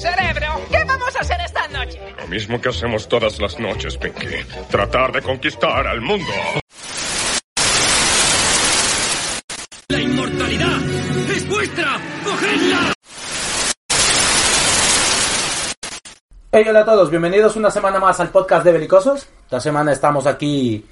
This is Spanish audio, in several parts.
Cerebro, ¿qué vamos a hacer esta noche? Lo mismo que hacemos todas las noches, Pinky. Tratar de conquistar al mundo. ¡La inmortalidad es vuestra! ¡Cogedla! Hey, hola a todos, bienvenidos una semana más al podcast de Belicosos. Esta semana estamos aquí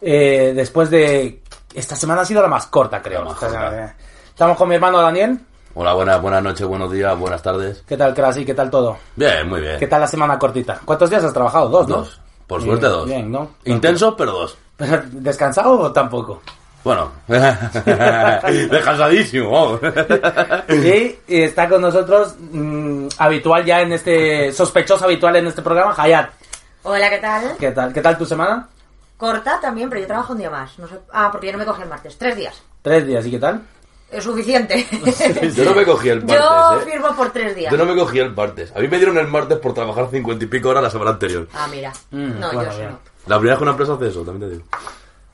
eh, después de... Esta semana ha sido la más corta, creo. más corta. Eh, Estamos con mi hermano Daniel. Hola, buenas, buenas noches, buenos días, buenas tardes. ¿Qué tal, Krasi? ¿Qué tal todo? Bien, muy bien. ¿Qué tal la semana cortita? ¿Cuántos días has trabajado? Dos, ¿no? Dos. Por Bien, suerte dos. Bien, ¿no? Intensos, pero dos. ¿Descansado o tampoco? Bueno, descansadísimo. Y, y está con nosotros, mm, habitual ya en este... Sospechoso habitual en este programa, Hayat. Hola, ¿qué tal? ¿Qué tal? ¿Qué tal tu semana? Corta también, pero yo trabajo un día más. No sé... Ah, porque yo no me cogí el martes. Tres días. Tres días, ¿y qué tal? Es suficiente. Yo no me cogí el martes, Yo ¿eh? firmo por tres días. Yo no me cogí el martes. A mí me dieron el martes por trabajar cincuenta y pico horas la semana anterior. Ah, mira. Mm, no, bueno, yo bien. sí no. La primera vez que una empresa hace eso, también te digo.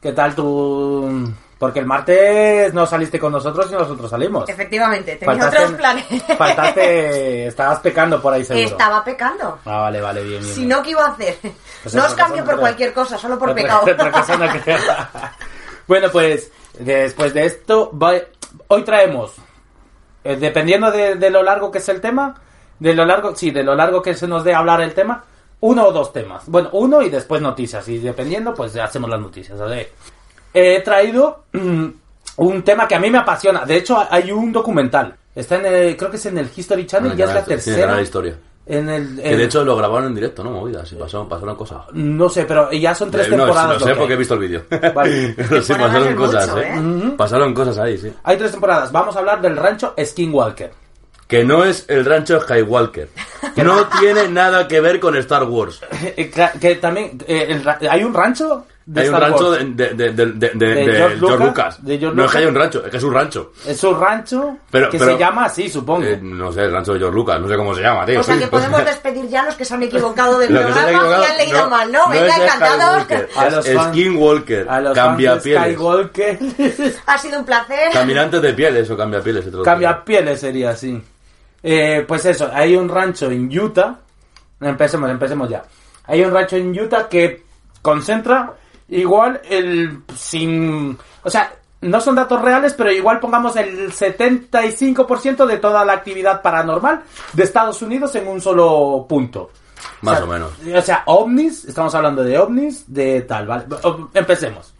¿Qué tal tu...? Porque el martes no saliste con nosotros y nosotros salimos. Efectivamente, tenía Faltaste- otros planes. Faltaste... Estabas pecando por ahí seguro. Estaba pecando. Ah, vale, vale, bien, bien. Si no, ¿qué iba a hacer? Pues no os cambio por cualquier cosa, solo por Otra- pecado. otra cosa no creo. bueno, pues después de esto, hoy traemos, eh, dependiendo de, de lo largo que es el tema, de lo largo, sí, de lo largo que se nos dé hablar el tema, uno o dos temas. Bueno, uno y después noticias. Y dependiendo, pues hacemos las noticias. A ver. He traído mm, un tema que a mí me apasiona. De hecho, hay un documental. Está en el, creo que es en el History Channel, el ya es la canal- sí, en el tercera. canal de historia. En el, Que en- de hecho lo grabaron en directo, ¿no? Movidas, y pasaron, pasaron cosas. no sé, pero ya son tres Eh, no, temporadas. lo sé que porque he visto el vídeo. Vale. Pero sí, pasaron cosas, mucho, ¿eh? ¿eh? Pasaron cosas ahí, sí. Hay tres temporadas. Vamos a hablar del rancho Skinwalker. Que no es el rancho Skywalker. No tiene nada que ver con Star Wars. Eh, que también eh, el hay un rancho de Hay un rancho Wars. de, de, de, de, de- de- De de George George Lucas, Lucas. de George no es que haya un rancho, es que es un rancho. Es un rancho Pero- que pero- se llama así, supongo. Eh, no sé, el rancho de George Lucas, no sé cómo se llama, tío. O sea que podemos despedir ya a los que se han equivocado del programa equivocado, y han leído mal, ¿no? Venga, es encantados. A los es fans- Skinwalker, a los cambia pieles. Skywalker. Ha sido un placer. Caminantes de pieles o cambia pieles. Cambia pieles sería así. Eh, pues eso, hay un rancho en Utah. Empecemos, empecemos ya. Hay un rancho en Utah que concentra igual el sin, o sea, no son datos reales, pero igual pongamos el 75% de toda la actividad paranormal de Estados Unidos en un solo punto. Más sea, o menos. O sea, ovnis, estamos hablando de ovnis, de tal, ¿vale? O- Empecemos.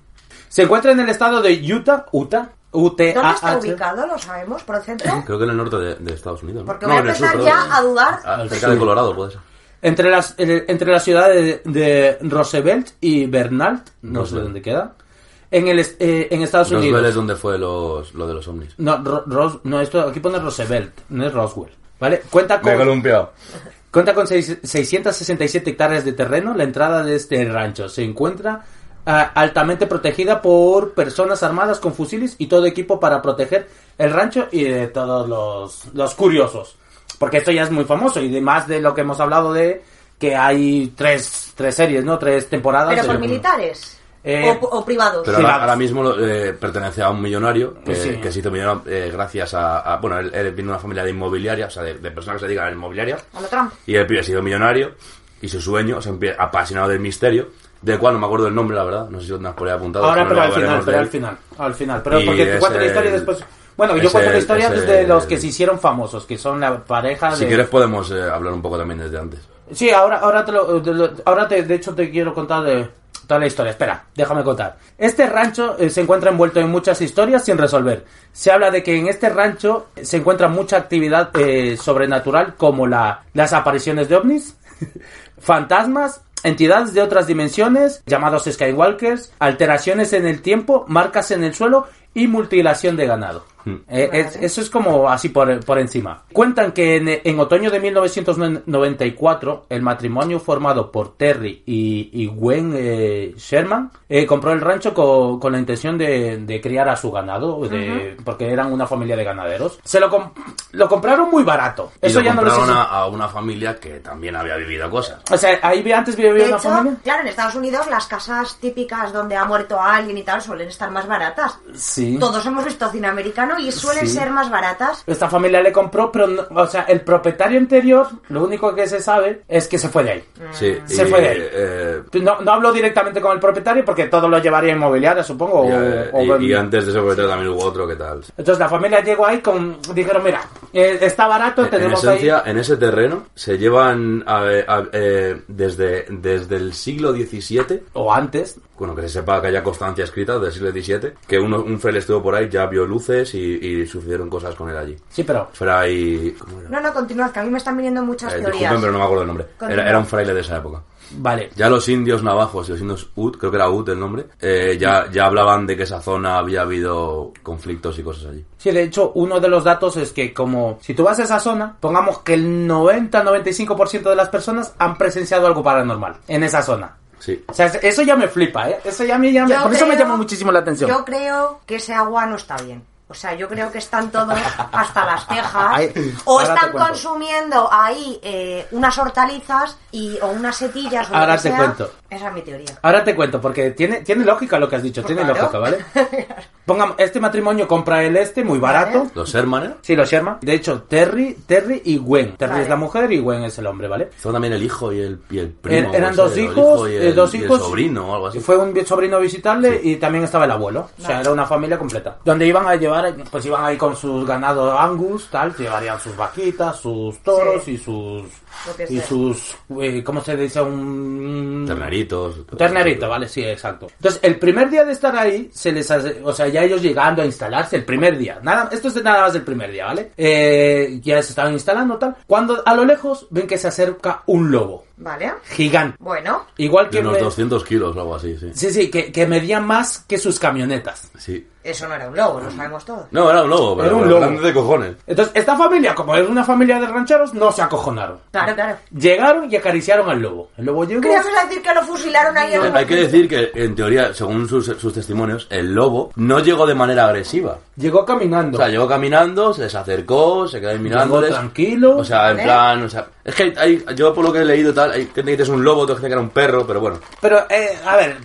Se encuentra en el estado de Utah, Utah, UT ¿Dónde está ubicado? ¿Lo sabemos? ¿Por el centro? Creo que en el norte de, de Estados Unidos. ¿no? Porque No, voy a el sur, empezar perdón. ya a dudar. Ah, cerca de Colorado, puede ser. Entre las, eh, entre las ciudades de, de Roosevelt y Bernal, no sé Roosevelt. dónde queda, en, el, eh, en Estados Roswell Unidos. es donde fue los, lo de los ovnis. No, Ro- Ros- no, esto aquí pone Roosevelt, no es Roswell. ¿Vale? Cuenta Me con, columpiado. cuenta con seis- 667 hectáreas de terreno. La entrada de este rancho se encuentra ah, altamente protegida por personas armadas con fusiles y todo equipo para proteger el rancho y de todos los, los curiosos. Porque esto ya es muy famoso y además de lo que hemos hablado de que hay tres, tres series, ¿no? Tres temporadas. ¿Pero por de- militares? Eh, o, o privados? Pero ahora, mismo eh, pertenece a un millonario que, Sí. que se hizo millonario eh, gracias a, a- Bueno, él, él viene de una familia de inmobiliaria, o sea, de, de personas que se dedican a la inmobiliaria. A lo Trump. Y el pibe ha sido millonario y su sueño, o sea, apasionado del misterio, del cual no me acuerdo el nombre, la verdad. No sé si lo tienes por ahí apuntado. Ahora, pero pero al final, de pero al final, al final. Pero Y porque tú es cuentas la historia y el- después... Bueno, yo cuento la historia es desde los que se hicieron famosos, que son la pareja Si de... quieres podemos eh, hablar un poco también desde antes. Sí, ahora, ahora te lo, te lo- ahora te, de hecho te quiero contar de toda la historia. Espera, déjame contar. Este rancho eh, se encuentra envuelto en muchas historias sin resolver. Se habla de que en este rancho se encuentra mucha actividad eh, sobrenatural como la, las apariciones de ovnis, fantasmas, entidades de otras dimensiones, llamados Skywalkers, alteraciones en el tiempo, marcas en el suelo y mutilación de ganado. Eh, es- eso es como así por, por encima. Cuentan que en, en otoño de 1994 el matrimonio formado por Terry y, y Gwen eh, Sherman eh, compró el rancho co- con, la intención de, de criar a su ganado, de- porque eran una familia de ganaderos. Se lo, com- lo compraron muy barato. Y Eso lo ya no lo sé. compraron si- a, una familia que también había vivido cosas. O sea, ahí vi- antes vivía De una hecho, familia. claro, en Estados Unidos las casas típicas donde ha muerto alguien y tal suelen estar más baratas. Sí. Todos hemos visto cine americano y suelen Sí. ser más baratas. Esta familia le compró, pero, no- o sea, el propietario anterior, lo único que se sabe es que se fue de ahí. Sí, Se y, fue de ahí. eh, No, no hablo directamente con el propietario porque todo lo llevaría inmobiliaria, supongo. y, o- eh, o- y- y antes de ese propietario también hubo otro que tal. Entonces la familia llegó ahí con... Dijeron, mira, eh, está barato, En- En tenemos esencia, ahí... en ese terreno se llevan a- a- eh, desde, desde el siglo XVII, O antes. Bueno, que se sepa que haya constancia escrita del siglo XVII, que uno, un fraile estuvo por ahí, ya vio luces y, y sucedieron cosas con él allí. Sí, pero... Fray... ¿cómo era? No, no, continuad, que a mí me están viniendo muchas Eh, teorías. disculpen, pero no me acuerdo el nombre. Era un fraile de esa época. Vale. Ya los indios navajos y los indios Ut, creo que era Ut el nombre, eh, ya, ya hablaban de que esa zona había habido conflictos y cosas allí. Sí, de hecho, uno de los datos es que como si tú vas a esa zona, pongamos que el 90-95% de las personas han presenciado algo paranormal en esa zona. Sí. O sea, eso ya me flipa, ¿eh? Eso ya me llama... Yo Por eso me creo- llama muchísimo la atención. Yo creo que ese agua no está bien. O sea, yo creo que están todos hasta las cejas. Ay, o están consumiendo ahí eh, unas hortalizas y, o unas setillas o Ahora lo que te sea. cuento. Esa es mi teoría. Ahora te cuento, porque tiene, tiene lógica lo que has dicho, Pues tiene claro. lógica, ¿vale? Pongamos, este matrimonio compra el este muy barato. Vale. Los Sherman, ¿eh? Sí, los Sherman. De hecho, Terry, Terry y Gwen. Terry Vale. es la mujer y Gwen es el hombre, ¿vale? Son también el hijo y el, y el primo. Er- eran dos hijos, hijo eh, el, dos y el hijos. sobrino o algo así. Fue un sobrino a visitarle y también estaba el abuelo. O sea, era una familia completa. Donde iban a llevar, pues iban ahí con sus ganados Angus, tal, llevarían sus vaquitas, sus toros Sí. y sus... Y sea. sus... eh, ¿Cómo se dice? Un... Terneritos. Ternerito, vale, sí, exacto. Entonces, el primer día de estar ahí, se les hace, o sea, ya ellos llegando a instalarse, el primer día, nada, esto es de nada más del primer día, ¿vale? Eh, ya se estaban instalando, tal. Cuando a lo lejos ven que se acerca un lobo, ¿Vale? gigante, Bueno, igual De que... unos me- 200 kilos o algo así, sí. Sí, sí, que, que medía más que sus camionetas. Sí. eso no era un lobo, lo sabemos todos. No, era un lobo, pero, Era un lobo. grande de cojones. Entonces, esta familia, como es una familia de rancheros, no se acojonaron. Claro, claro. Llegaron y acariciaron al lobo. El lobo llegó... A decir que lo fusilaron ahí en un Hay que decir que, en teoría, según sus, sus testimonios, el lobo no llegó de manera agresiva. Llegó caminando. O sea, llegó caminando, se les acercó, se quedó ahí Llegó mirándoles. tranquilo. O sea, en ¿Vale? plan, o sea, es que hay, yo por lo que he leído tal, hay gente que dice que es un lobo, otra gente que era un perro, pero bueno. Pero, eh, a ver,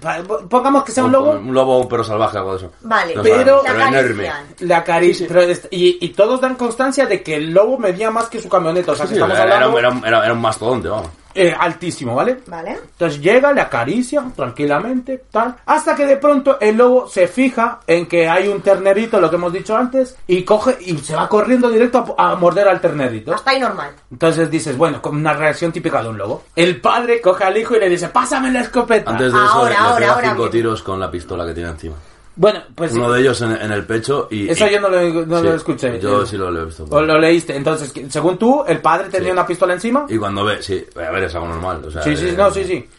pongamos que sea un lobo... Un lobo o un perro salvaje, algo de eso. Vale, No pero- sabemos, la pero enorme. La caricia. pero es- y, y todos dan constancia de que el lobo medía más que su camioneta. O sea, que Sí, estamos era, era, hablando un- era un- era- era un mastodonte, vamos. eh, altísimo, ¿vale? ¿Vale? Entonces llega, le acaricia tranquilamente, tal. Hasta que de pronto el lobo se fija en que hay un ternerito, lo que hemos dicho antes, y coge y se va corriendo directo a, a morder al ternerito. Hasta ahí normal. Entonces dices, bueno, con una reacción típica de un lobo. El padre coge al hijo y le dice, pásame la escopeta. Antes de eso, Ahora, le, le ahora, pega ahora cinco tiros con la pistola que tiene encima. Bueno, pues Uno de ellos en, en el pecho y... eso y- yo no lo, no sí, lo escuché. Yo Eh, sí lo, lo he visto. O lo leíste. Entonces, según tú, el padre tenía Sí. una pistola encima. Y cuando ve, sí, a ver, es algo normal. O sea, Sí, sí, eh, no, sí, sí.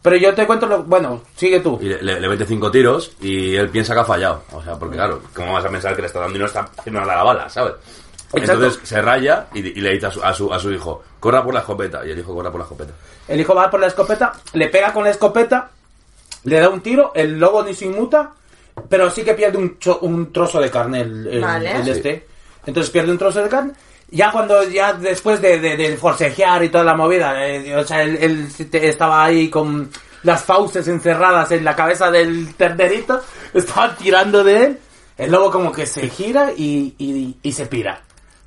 Pero yo te cuento lo... Bueno, sigue tú. Y le, le- le mete cinco tiros y él piensa que ha fallado. O sea, porque claro, ¿cómo vas a pensar que le está dando y no está haciendo nada a la bala, ¿sabes? Exacto. Entonces se raya y, y le dice a su, a, su, a su hijo, corra por la escopeta. Y el hijo corra por la escopeta. El hijo va por la escopeta, le pega con la escopeta, le da un tiro, el lobo ni se inmuta, pero sí que pierde un, cho- un trozo de carne el, el- Vale. el Sí. este. Entonces pierde un trozo de carne. Ya cuando, ya después de, de, de forcejear y toda la movida, eh, o sea, él, estaba ahí con las fauces encerradas en la cabeza del ternerito, estaba tirando de él, el lobo como que se gira y, y, y se pira.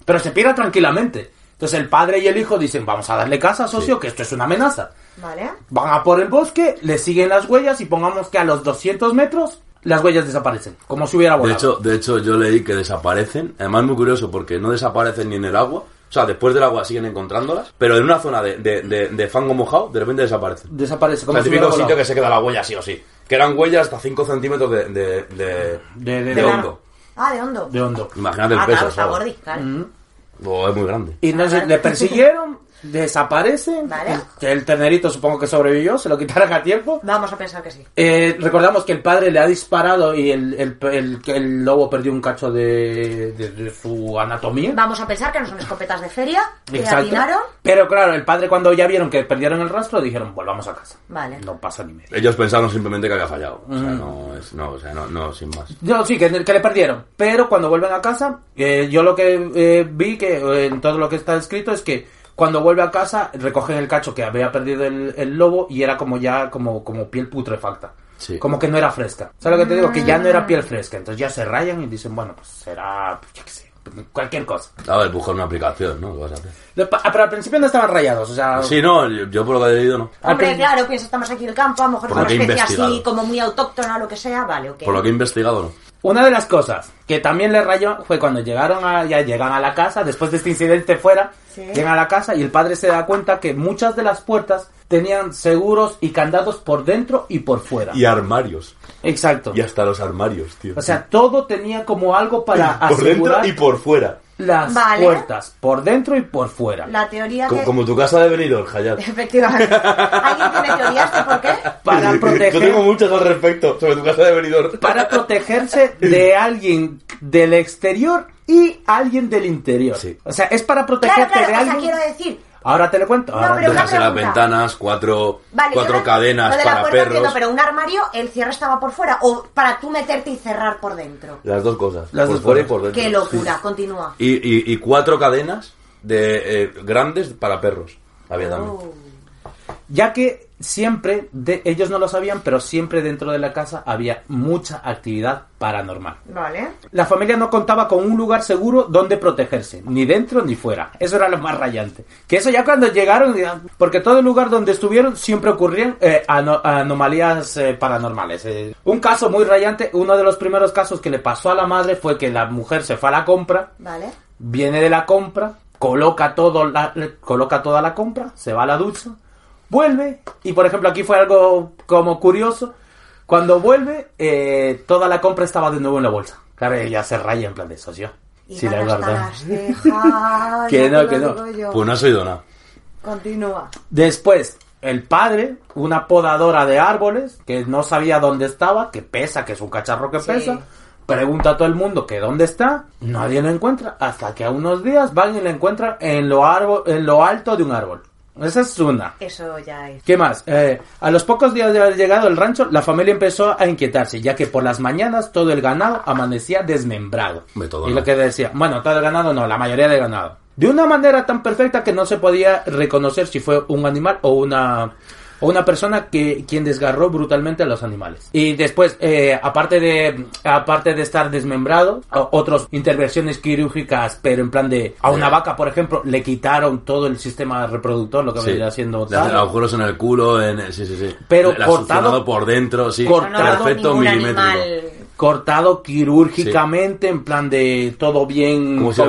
Pero se pira tranquilamente. Entonces el padre y el hijo dicen, vamos a darle casa, socio, que esto es una amenaza. ¿Vale? Van a por el bosque, le siguen las huellas y pongamos que a los 200 metros las huellas desaparecen, como si hubiera De volado. hecho, de hecho, yo leí que desaparecen. Además, muy curioso porque no desaparecen ni en el agua. O sea, después del agua siguen encontrándolas. Pero en una zona de, de, de, de fango mojado, de repente desaparecen. desaparece, O como sea, el si típico sitio que se queda la huella sí o sí. Que eran huellas hasta 5 centímetros de, de, de, De- de- de de hondo. Ah, de hondo. De hondo. Imagínate el ah, peso, claro, está gordi, claro. O es muy grande. Y no sé, le persiguieron desaparece. Vale. Que el ternerito supongo que sobrevivió, se lo quitaron a tiempo. Vamos a pensar que sí. Eh, recordamos que el padre le ha disparado y el, el, el- que el lobo perdió un cacho de, de- de su anatomía. Vamos a pensar que no son escopetas de feria, que Exacto. atinaron. Pero claro, el padre cuando ya vieron que perdieron el rastro, dijeron, volvamos a casa. Vale. No pasa ni medio. Ellos pensaron simplemente que había fallado. O Mm. sea, no, es, no, o sea, no, no, sin más. No, sí, que, que le perdieron. Pero cuando vuelven a casa, eh, yo lo que eh, vi que eh, en todo lo que está escrito es que cuando vuelve a casa recogen el cacho que había perdido el, el lobo y era como ya como, como piel putrefacta. Sí. Como que no era fresca. ¿Sabes lo que te digo? Que ya no era piel fresca. Entonces ya se rayan y dicen, bueno, pues será, pues, yo qué sé, cualquier cosa. A ver, buscar una aplicación, ¿no? ¿Qué vas a hacer? Pero al principio no estaban rayados, o sea... Sí, no, yo, yo por lo que he leído, no. Hombre, claro, piensa, estamos aquí en el campo, a lo mejor Por lo una que especie así como muy autóctona o lo que sea, vale, ok. Por lo que he investigado, no. Una de las cosas que también les rayó fue cuando llegaron a, ya llegan a la casa, después de este incidente fuera, Sí. llegan a la casa y el padre se da cuenta que muchas de las puertas tenían seguros y candados por dentro y por fuera. Y armarios. Exacto. Y hasta los armarios, tío. O sea, todo tenía como algo para por dentro asegurar y por fuera. Las Vale. puertas, por dentro y por fuera. La teoría Como, que... como tu casa de Benidorm, Hayat. Efectivamente. ¿Alguien tiene teorías de por qué? Para Yo tengo proteger, muchas al respecto sobre tu casa de Benidorm. para protegerse de alguien del exterior y alguien del interior. Sí. O sea, es para Claro, protegerte claro, de o sea, alguien. quiero decir... Ahora te lo cuento. No, ahora pero una Dejarse las pregunta. ventanas, cuatro, Vale, cuatro yo no- cadenas lo de la para puerta entiendo, perros. pero un armario, el cierre estaba por fuera o para tú meterte y cerrar por dentro. Las dos cosas. Las por dos fuera y cosas. por dentro. Qué locura, continúa. Y, y, y cuatro cadenas de eh, grandes para perros. Había también. Oh. Ya que siempre, de, ellos no lo sabían, pero siempre dentro de la casa había mucha actividad paranormal. Vale. La familia no contaba con un lugar seguro donde protegerse, ni dentro ni fuera. Eso era lo más rayante. Que eso ya cuando llegaron, porque todo el lugar donde estuvieron siempre ocurrían eh, ano- anomalías eh, paranormales. Eh, un caso muy rayante, uno de los primeros casos que le pasó a la madre fue que la mujer se fue a la compra, Vale. viene de la compra, coloca todo la, coloca toda la compra, se va a la ducha, vuelve y por ejemplo aquí fue algo como curioso, cuando vuelve eh, toda la compra estaba de nuevo en la bolsa. Claro, ella se raya en plan de socio. Y Sí, la cejas, Que no, que no. yo. Pues no has oído nada. Continúa. Después, el padre, una podadora de árboles, que no sabía dónde estaba, que pesa, que es un cacharro que Sí. pesa, pregunta a todo el mundo que dónde está, nadie lo encuentra, hasta que a unos días van y lo encuentran en lo, árbol, en lo alto de un árbol. Esa es una. Eso ya es. ¿Qué más? Eh, a los pocos días de haber llegado al rancho, la familia empezó a inquietarse, ya que por las mañanas todo el ganado amanecía desmembrado. Hombre, todo y no. lo que decía, bueno, todo el ganado no, la mayoría del ganado. De una manera tan perfecta que no se podía reconocer si fue un animal o una o una persona que quien desgarró brutalmente a los animales. Y después, eh, aparte de aparte de estar desmembrado, otras intervenciones quirúrgicas, pero en plan de a una Sí. vaca, por ejemplo, le quitaron todo el sistema reproductor, lo que Sí. tal. agujeros en el culo, en el- sí, sí, sí. Pero cortado- por dentro, sí. cortado perfecto milimétrico. animal. cortado quirúrgicamente, en plan de todo bien Como si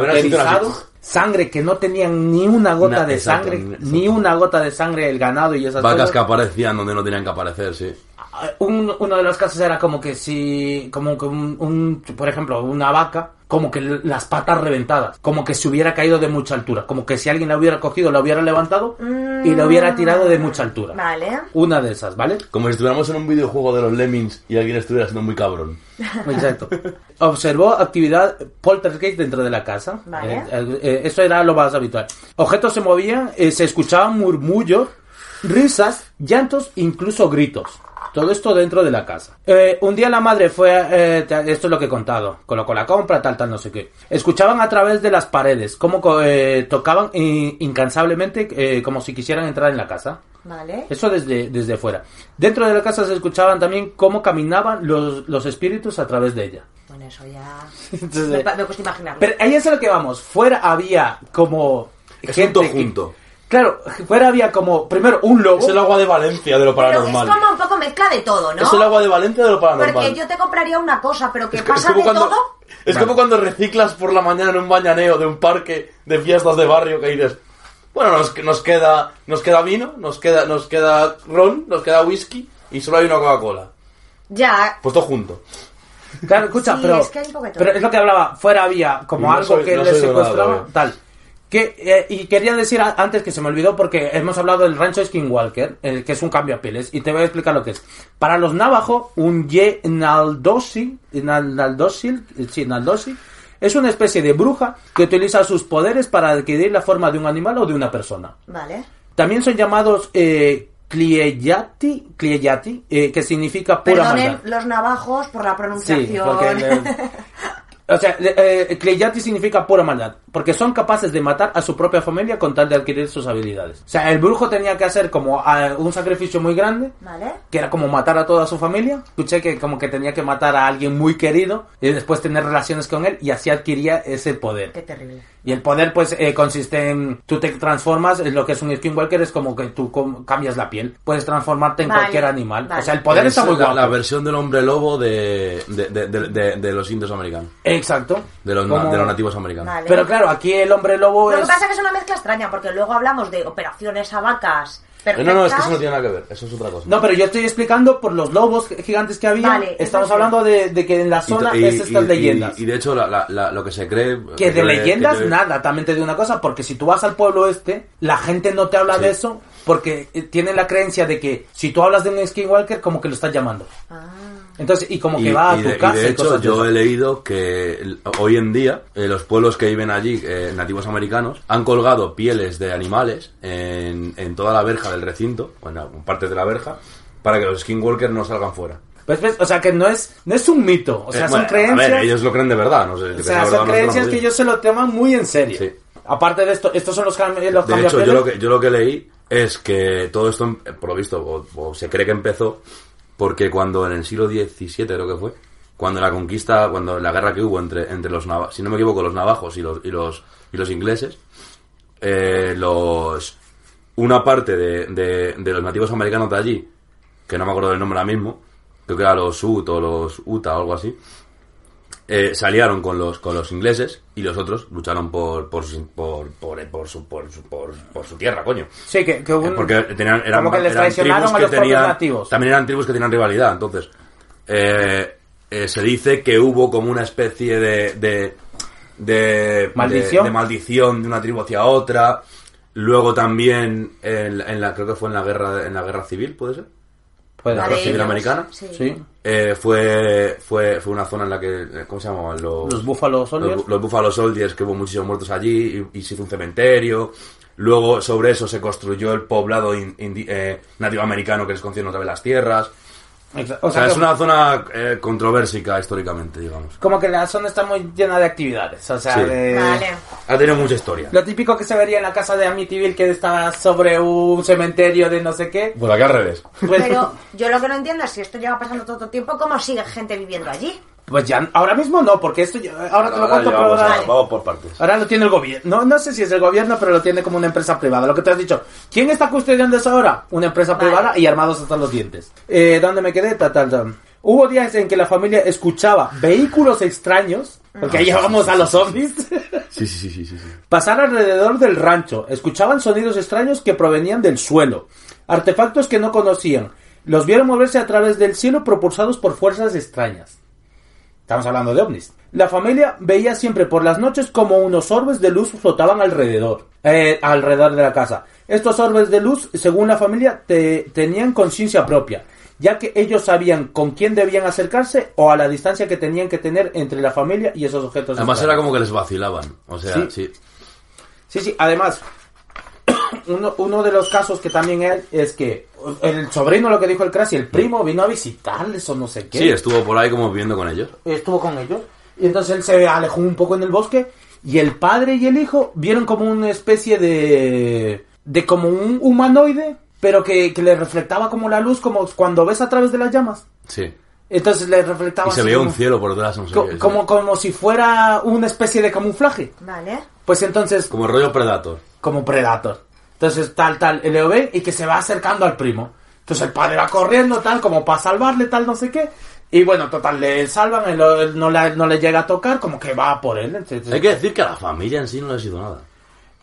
Sangre que no tenían ni una gota Na- de exacto, sangre, exacto. ni una gota de sangre el ganado y esas Vacas cosas. que aparecían donde no tenían que aparecer, sí. Un- uno de los casos era como que si, como que un, un- por ejemplo, una vaca, como que las patas reventadas, como que se hubiera caído de mucha altura, como que si alguien la hubiera cogido, la hubiera levantado y la hubiera tirado de mucha altura. Vale. Una de esas, ¿vale? Como si estuviéramos en un videojuego de los Lemmings y alguien estuviera siendo muy cabrón. Exacto. Observó actividad poltergeist dentro de la casa. Vale. Eh, eh, eh, eso era lo más habitual. Objetos se movían, eh, se escuchaban murmullos, risas, llantos, incluso gritos. Todo esto dentro de la casa. Eh, un día la madre fue, eh, esto es lo que he contado, colocó la compra, tal, tal, no sé qué. Escuchaban a través de las paredes, como tocaban eh, incansablemente, eh, como si quisieran entrar en la casa. Vale. Eso desde, desde fuera. Dentro de la casa se escuchaban también cómo caminaban los, los espíritus a través de ella. Bueno, eso ya. Entonces, Me, me cuesta imaginarlo. pero ahí es a lo que vamos. Fuera había como. Es gente un que- junto. Claro, fuera había como. Primero, un lobo. Es el agua de Valencia de lo Pero es paranormal. como un poco mezcla de todo, ¿no? Es el agua de Valencia de lo paranormal. Porque yo te compraría una cosa, pero que Es, co- es pasa como de cuando, todo. es Vale. como cuando reciclas por la mañana en un bañaneo de un parque de fiestas de barrio que dices, bueno, nos, nos queda nos queda vino, nos queda nos queda ron, nos queda whisky y solo hay una Coca-Cola. Ya. Pues todo junto. Claro, escucha, Sí, pero. es que pero es lo que hablaba. Fuera había como No algo soy- que no le nada, secuestraba, tal. Que, eh, y quería decir a- antes que se me olvidó porque hemos hablado del rancho Skinwalker, eh, que es un cambio a pieles, y te voy a explicar lo que es. Para los navajo, un Ye Naldosi, Nal- Naldosil, sí, Naldosi, es una especie de bruja que utiliza sus poderes para adquirir la forma de un animal o de una persona. Vale. También son llamados eh, Clieyati, Clieyati, eh, que significa pura Perdonen maldad. los navajos por la pronunciación. Sí, porque... o sea, eh, eh, significa pura maldad, porque son capaces de matar a su propia familia con tal de adquirir sus habilidades. O sea, el brujo tenía que hacer como ah, un sacrificio muy grande, Vale. que era como matar a toda su familia. Escuché que como que tenía que matar a alguien muy querido y después tener relaciones con él y así adquiría ese poder. Qué terrible. Y el poder, pues, eh, consiste en. Tú te transformas, en lo que es un Skinwalker es como que tú com- cambias la piel. Puedes transformarte en Vale, cualquier animal. vale. O sea, el poder Es está muy la, guapo. la versión del hombre lobo de, de, de- de- de- de los indios americanos. Exacto. De los, Como- de los nativos americanos. Vale. Pero claro, aquí el hombre lobo Lo que es. pasa es que es una mezcla extraña, porque luego hablamos de operaciones a vacas Eh, perfectas. No, no, es que eso no tiene nada que ver. Eso es otra cosa. No, pero yo estoy explicando por los lobos gigantes que había. Vale, Estamos hablando de, de que en la Y zona to- y- es estas y- leyendas. Y, y de hecho, la- la- la- lo que se cree. que de cree- leyendas nada, también te digo una cosa, porque si tú vas al pueblo este, la gente no te habla Sí. de eso, porque eh, tienen la creencia de que si tú hablas de un skinwalker, como que lo estás llamando. Ah. Entonces, y como Y, que va a y tu de, y casa. de y hecho, cosas yo he leído que hoy en día eh, los pueblos que viven allí, eh, nativos americanos, han colgado pieles de animales en, en toda la verja del recinto, bueno, en partes de la verja, para que los skinwalkers no salgan fuera. Pues, ves, o sea que no es, no es un mito, o sea, Eh, son bueno, creencias. A ver, ellos lo creen de verdad, no sé. o sea, verdad son creencias no que lo ellos se lo toman muy en serio. Sí. Aparte de esto, estos son los, cam- los De hecho, yo cambiapieles. lo, que, yo lo que leí es que todo esto, por lo visto, o, se cree que empezó porque cuando en el siglo XVII, creo que fue, cuando la conquista, cuando la guerra que hubo entre, entre los navajos, si no me equivoco, los navajos y los, y los, y los ingleses, eh, los, una parte de, de, de los nativos americanos de allí, que no me acuerdo del nombre ahora mismo, creo que era los Ut o los Uta o algo así, eh, se aliaron con los, con los ingleses y los otros lucharon por, por, su, por, por, por su, por, su, por, por su tierra, coño. Sí, que, que un- Eh, Porque tenían, eran, como que les eran tribus a que tenían, nativos. También eran tribus que tenían rivalidad, entonces. eh, eh, se dice que hubo como una especie de. de de Maldición. de, de maldición de una tribu hacia otra luego también en, en la creo que fue en la guerra en la guerra civil puede ser Puede La de civil ellos, americana? Sí. Sí. Eh, fue fue fue una zona en la que eh, cómo se llamaban los Los Buffalo Soldiers. los, los Buffalo Soldiers, que hubo muchísimos muertos allí y, y se hizo un cementerio. Luego sobre eso se construyó el poblado in- eh, nativo americano que les concedieron otra vez las tierras. O sea, es una zona eh, controversica históricamente, digamos. Como que la zona está muy llena de actividades. O sea, Sí. de... Vale. Ha tenido mucha historia. Lo típico que se vería en la casa de Amityville que está sobre un cementerio de no sé qué. Pues aquí al revés. Pues, Pero yo lo que no entiendo es si esto lleva pasando todo el tiempo, ¿cómo sigue gente viviendo allí? Pues ya, ahora mismo no, porque esto ya- ahora te lo cuento, pero vamos, ahora, vamos por partes. ahora lo tiene el gobierno. No, no sé si es el gobierno, pero lo tiene como una empresa privada. Lo que te has dicho. ¿Quién está custodiando eso ahora? Una empresa Vale. privada y armados hasta los dientes. Eh, ¿Dónde me quedé? Tal, tal. Hubo días en que la familia escuchaba vehículos extraños, porque ahí vamos a los zombies. Sí, sí, sí, sí, sí. sí. Pasar alrededor del rancho. Escuchaban sonidos extraños que provenían del suelo. Artefactos que no conocían. Los vieron moverse a través del cielo propulsados por fuerzas extrañas. Estamos hablando de ovnis. La familia veía siempre por las noches como unos orbes de luz flotaban alrededor, eh, alrededor de la casa. Estos orbes de luz, según la familia, te- tenían conciencia propia, ya que ellos sabían con quién debían acercarse o a la distancia que tenían que tener entre la familia y esos objetos. Además extraños. era como que les vacilaban. O sea, Sí. sí. Sí, sí, además, uno, uno de los casos que también hay es que el sobrino, lo que dijo el Crash, y el primo vino a visitarles o no sé qué. Sí, estuvo por ahí como viviendo con ellos. Estuvo con ellos. Y entonces él se alejó un poco en el bosque y el padre y el hijo vieron como una especie de... de como un humanoide, pero que, que le reflectaba como la luz, como cuando ves a través de las llamas. Sí. Entonces le reflectaba Y se veía como, un cielo por detrás, no sé co- como, como si fuera una especie de camuflaje. Vale. Pues entonces Como rollo Predator. como Predator. Entonces, tal, tal, y lo ve y que se va acercando al primo. Entonces el padre va corriendo, tal, como para salvarle, tal, no sé qué. Y bueno, total, le salvan, él, no, le, no le llega a tocar, como que va por él. Entonces, Hay que decir que a la familia en sí no les hizo nada.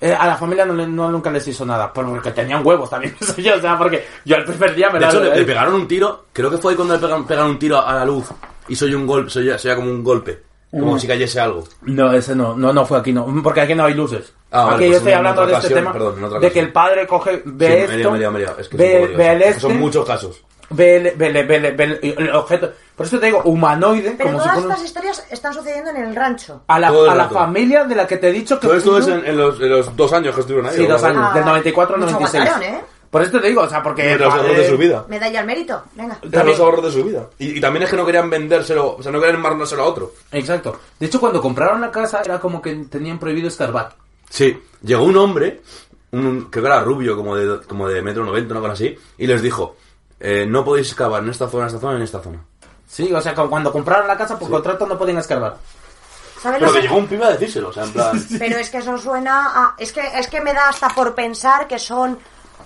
eh, a la familia no, le- no nunca les hizo nada, porque tenían huevos también, eso yo, o sea, porque yo el primer día me De la- hecho, le, le pegaron un tiro. Creo que fue ahí cuando le pegaron, pegaron un tiro a la luz. Y soy un golpe, soy, soy como un golpe. Como si cayese algo. No, ese no, no, no fue aquí, no, porque aquí no hay luces. Ah, vale, aquí pues yo estoy en hablando de este ocasión, tema, perdón, de que el padre coge, ve Sí, esto, me me. Es que ve, ve el este, Son muchos casos. ve, el- ve, el- ve, el- ve el- ve el objeto, por eso te digo, humanoide, Pero como si todas fuera un- estas historias están sucediendo en el rancho. a la, a la familia de la que te he dicho que Todo esto es en, en los, en los dos años que estuvieron ahí. Sí, dos años, así. del 94 al Mucho 96. aguantaron, ¿eh? Por eso te digo, o sea, porque... De los ahorros de su vida. Medalla al mérito. Venga. De los ahorros de su vida. Y, y también es que no querían vendérselo, o sea, no querían enmarrárselo a otro. Exacto. De hecho, cuando compraron la casa era como que tenían prohibido escarbar. Sí, llegó un hombre, un, creo que era rubio, como de, como de metro noventa, una cosa así, y les dijo, eh, no podéis excavar en esta zona, en esta zona, en esta zona. Sí, o sea, cu- cuando compraron la casa por contrato no podían escarbar. ¿Sabes Pero lo que que- llegó un pibe a decírselo, o sea, en plan... Pero es que eso suena a... Es que, es que me da hasta por pensar que son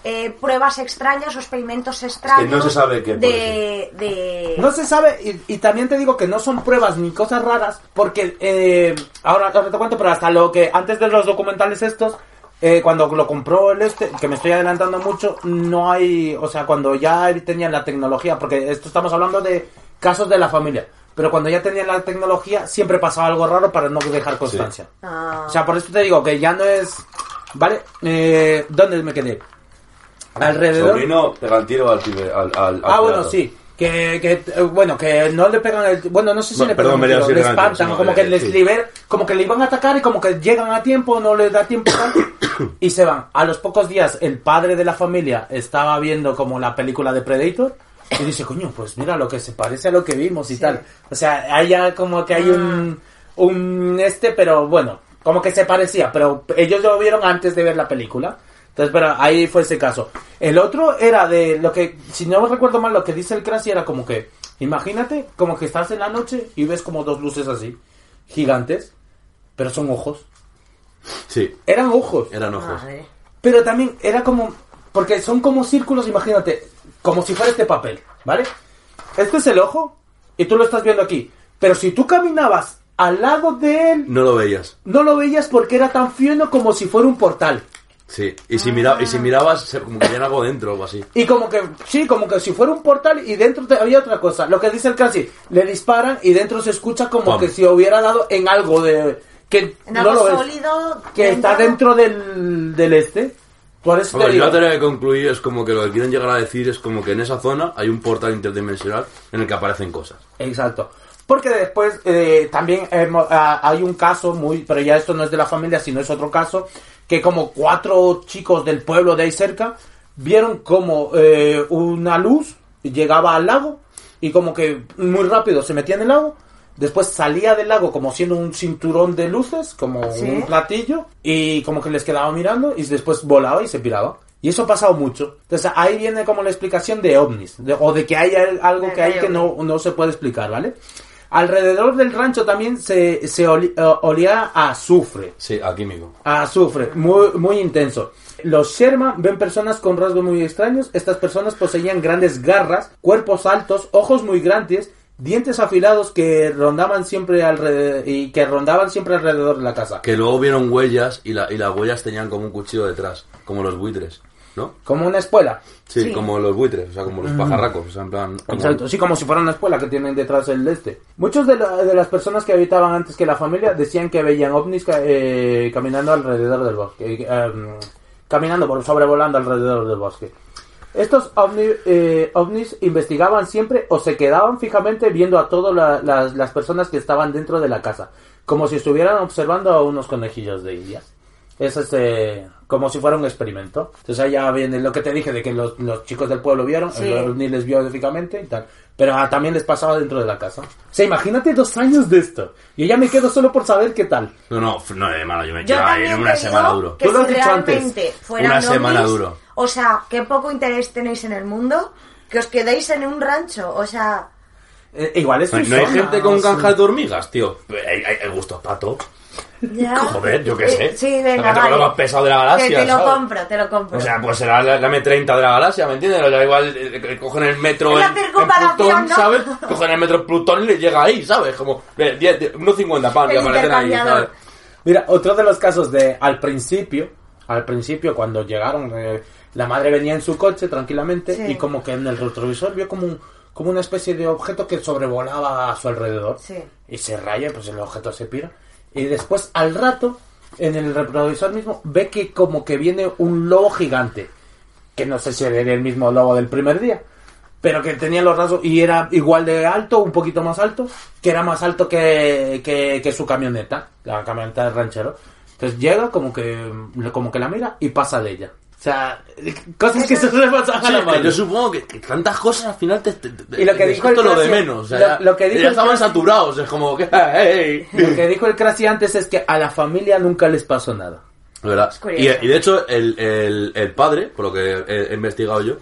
eh, pruebas extrañas o experimentos extraños. no se sabe qué de, de... No se sabe, y, y también te digo que no son pruebas ni cosas raras, porque eh, ahora, ahora te cuento, pero hasta lo que antes de los documentales estos, eh, cuando lo compró el este, que me estoy adelantando mucho, no hay, o sea, cuando ya tenían la tecnología, porque esto estamos hablando de casos de la familia, pero cuando ya tenían la tecnología siempre pasaba algo raro para no dejar constancia. Ah. O sea, por eso te digo que ya no es, ¿vale? Eh, ¿Dónde me quedé? Alrededor. Sobrino pega el tiro al pibe, al... al- Ah, bueno, sí. Que, que, eh, bueno, que no le pegan el... Bueno, no sé si Bueno, le perdón, pegan el me he tiro, le espantan, no, como eh, que les sí. liber, como que le iban a atacar y como que llegan a tiempo, no les da tiempo tal, y se van. A los pocos días, el padre de la familia estaba viendo como la película de Predator y dice, coño, pues mira lo que se parece a lo que vimos y tal. O sea, hay ya como que hay un, un este, pero bueno, como que se parecía, pero ellos lo vieron antes de ver la película. Entonces, pero ahí fue ese caso. El otro era de lo que, si no recuerdo mal, lo que dice el Crassi era como que, imagínate como que estás en la noche y ves como dos luces así, gigantes, pero son ojos. Sí, Eran ojos. eran ojos. Madre. Pero también era como. Porque son como círculos, imagínate. Como si fuera este papel, ¿vale? Este es el ojo y tú lo estás viendo aquí. Pero si tú caminabas al lado de él, No lo veías. no lo veías porque era tan fino como si fuera un portal. Sí, y si, mira, y si mirabas, se- como que había algo dentro o algo así. Y como que, sí, como que si fuera un portal y dentro te- había otra cosa. Lo que dice el casi, le disparan y dentro se escucha como que si hubiera dado en algo de... que En no algo lo ves. sólido. Que está dentro del, del este. Por eso te Hombre, yo digo. la teoría que concluí es como que lo que quieren llegar a decir es como que en esa zona hay un portal interdimensional en el que aparecen cosas. Exacto. Porque después eh, también ah, hay un caso muy, pero ya esto no es de la familia, sino es otro caso, que como cuatro chicos del pueblo de ahí cerca vieron como eh, una luz llegaba al lago y como que muy rápido se metía en el lago, después salía del lago como siendo un cinturón de luces, como Sí. un platillo, y como que les quedaba mirando y después volaba y se piraba. Y eso ha pasado mucho. Entonces ahí viene como la explicación de ovnis, de- o de que hay al- algo que hay que no, no se puede explicar, ¿vale? Alrededor del rancho también se, se eh, olía a azufre, Sí, aquí mismo. a azufre, muy, muy intenso. Los Sherman ven personas con rasgos muy extraños. Estas personas poseían grandes garras, cuerpos altos, ojos muy grandes, dientes afilados que rondaban siempre alrededor y que rondaban siempre alrededor de la casa. Que luego vieron huellas y, la, y las huellas tenían como un cuchillo detrás, como los buitres, ¿no? Como una espuela. Sí, Sí. como los buitres, o sea, como los pajarracos, o sea, en plan... como- Exacto, sí, como si fuera una escuela que tienen detrás el este. Muchos de, la- de las personas que habitaban antes que la familia decían que veían ovnis ca- eh, caminando alrededor del bosque, eh, em, caminando, por sobrevolando alrededor del bosque. Estos ovni- eh, ovnis investigaban siempre o se quedaban fijamente viendo a todas la- las, las personas que estaban dentro de la casa, como si estuvieran observando a unos conejillos de indias. Es este, como si fuera un experimento. Entonces allá viene lo que te dije de que los, los chicos del pueblo vieron, Sí. el ovni les vio físicamente y tal. Pero ah, también les pasaba dentro de la casa. O sea, imagínate dos años de esto. Yo ya me quedo solo por saber qué tal. No, no, no, hermano, yo me Yo quedo en una semana duro. que Tú lo has si dicho antes. Una semana duro. O sea, qué poco interés tenéis en el mundo, que os quedéis en un rancho. O sea, Eh, igual es No, no hay gente con granjas de hormigas, tío. Hay, hay, hay gustos pato. Ya. Joder, yo qué Eh, sé. Sí, venga, vale. lo más pesado de la galaxia, Te, te lo ¿sabes? compro, te lo compro. O sea, pues será la, la M30 de la galaxia, ¿me entiendes? O sea, igual eh, eh, cogen el metro en, en Plutón, ¿no? ¿sabes? Cogen el metro Plutón y les llega ahí, ¿sabes? Como eh, 10, 10, unos 50 pan y El aparecen ahí, intercambiador. ¿sabes? Mira, otro de los casos de al principio, al principio cuando llegaron, eh, la madre venía en su coche tranquilamente Sí. y como que en el retrovisor vio como un, como una especie de objeto que sobrevolaba a su alrededor. Sí. Y se raya, pues el objeto se pira. Y después, al rato, en el reproductor mismo, ve que como que viene un lobo gigante. Que no sé si era el mismo lobo del primer día. Pero que tenía los rasgos y era igual de alto, un poquito más alto. Que era más alto que, que, que su camioneta, la camioneta del ranchero. Entonces llega como que, como que la mira y pasa de ella. O sea, cosas que se le pasan a Sí, la mano. yo supongo que, que tantas cosas al final te, te- te- Y lo que te- dijo el lo de menos. O sea, lo- lo que dijo ya el estaban Crazy- saturados. Es como que. ¡hey! Lo que dijo el Crassi antes es que a la familia nunca les pasó nada. ¿Verdad? Y, y de hecho, el, el, el padre, por lo que he, he investigado yo,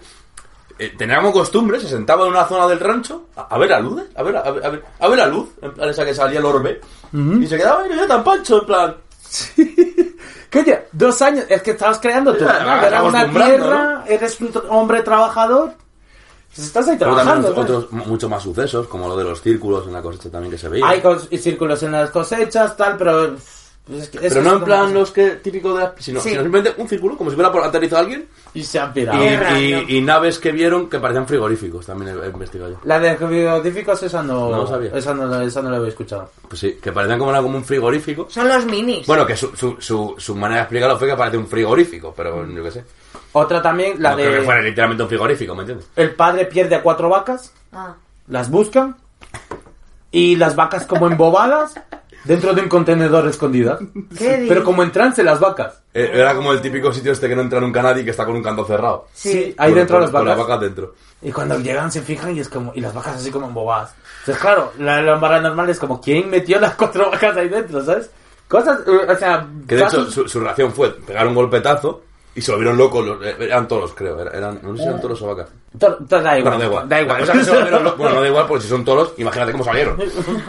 eh, tenía como costumbre, se sentaba en una zona del rancho a, a ver la luz, ¿eh? a ver, a, ver, a ver, a ver la luz, en plan esa que salía el orbe, y se quedaba ahí, ya tan pancho, en plan. Que oye, dos años, es que estabas creando tu Ya, canal, te era una tierra, eres un hombre trabajador, pues estás ahí trabajando. ¿sabes? otros, mucho más sucesos, como lo de los círculos en la cosecha también que se veía. Hay círculos en las cosechas, tal, pero... es que- es pero no en plan los que típico de las, sino, Sí. sino simplemente un círculo, como si fuera por aterrizado alguien, Y se han pirado. Y- y naves que vieron que parecían frigoríficos, también he, he investigado yo. La de frigoríficos, esa no, No lo sabía. esa no, la- esa no la había escuchado. Pues sí, que parecían como, como un frigorífico. Son los minis. Bueno, que su, su, su, su manera de explicarlo fue que parece un frigorífico, pero yo qué sé. Otra también, la no creo que fuera de... literalmente un frigorífico, ¿me entiendes? El padre pierde a cuatro vacas, Ah. las buscan, y las vacas como embobadas dentro de un contenedor escondidas. ¿Qué? Pero como en trance las vacas. Eh, Era como el típico sitio este que no entra nunca nadie y que está con un canto cerrado. Sí. ahí Con- dentro con- las Con vacas. las vacas dentro. Y cuando llegan se fijan y es como, y las vacas así como embobadas. Entonces, claro, la lámpara normal es como, ¿quién metió las cuatro vacas ahí dentro, sabes? Cosas, eh, o sea, Que de hecho casos- su, su reacción fue pegar un golpetazo y se volvieron locos. Los, eh, eran toros, creo. era- Eran, no sé si eran toros o vacas. to- to- da igual, Bueno, da igual. da igual. Que se volvieron locos. Bueno, no da igual porque si son toros, imagínate cómo salieron.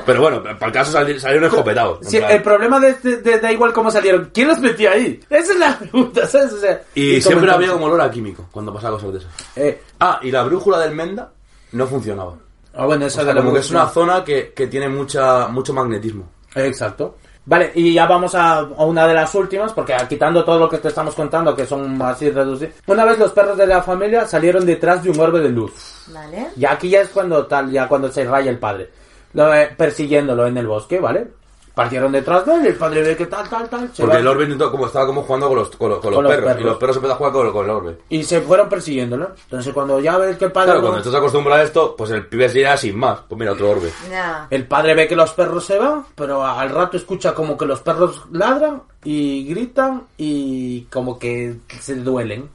Pero bueno, para el caso sali- salieron escopetados. Sí, el problema de, este- de- da igual cómo salieron. ¿Quién los metió ahí? Esa es la pregunta, ¿sabes? O sea, Y, como siempre había como olor a químico cuando pasaba cosas de esas. Eh, Ah, y la brújula del Menda no funcionaba. ah, bueno, O esa sea, de la como que es una zona que, que tiene mucha mucho magnetismo. Exacto. Vale, y ya vamos a, a una de las últimas, porque ah, quitando todo lo que te estamos contando, que son así reducidos. Una vez los perros de la familia salieron detrás de un orbe de luz. Vale. Y aquí ya es cuando tal, ya cuando se raya el padre. Lo, eh, persiguiéndolo en el bosque, ¿vale? Partieron detrás de él, el padre ve que tal, tal, tal. se Porque va- el orbe intentó- como estaba como jugando con los, con los, con los Con los perros, perros. Y los perros empezaron a jugar con, con el orbe. Y se fueron persiguiéndolo. Entonces cuando ya ves que el padre... Claro, cuando estás acostumbrado a esto, pues el pibe se irá sin más. Pues mira, otro orbe. El padre ve que los perros se van, pero al rato escucha como que los perros ladran y gritan y como que se duelen.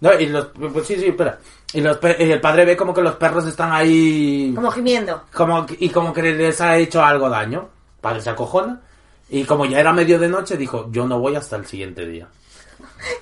No, y los... Pues sí, sí, espera. Y, los, pe- y el padre ve como que los perros están ahí... Como gimiendo. como y como que les ha hecho algo daño. Padre se acojona. Y como ya era medio de noche, dijo, yo no voy hasta el siguiente día.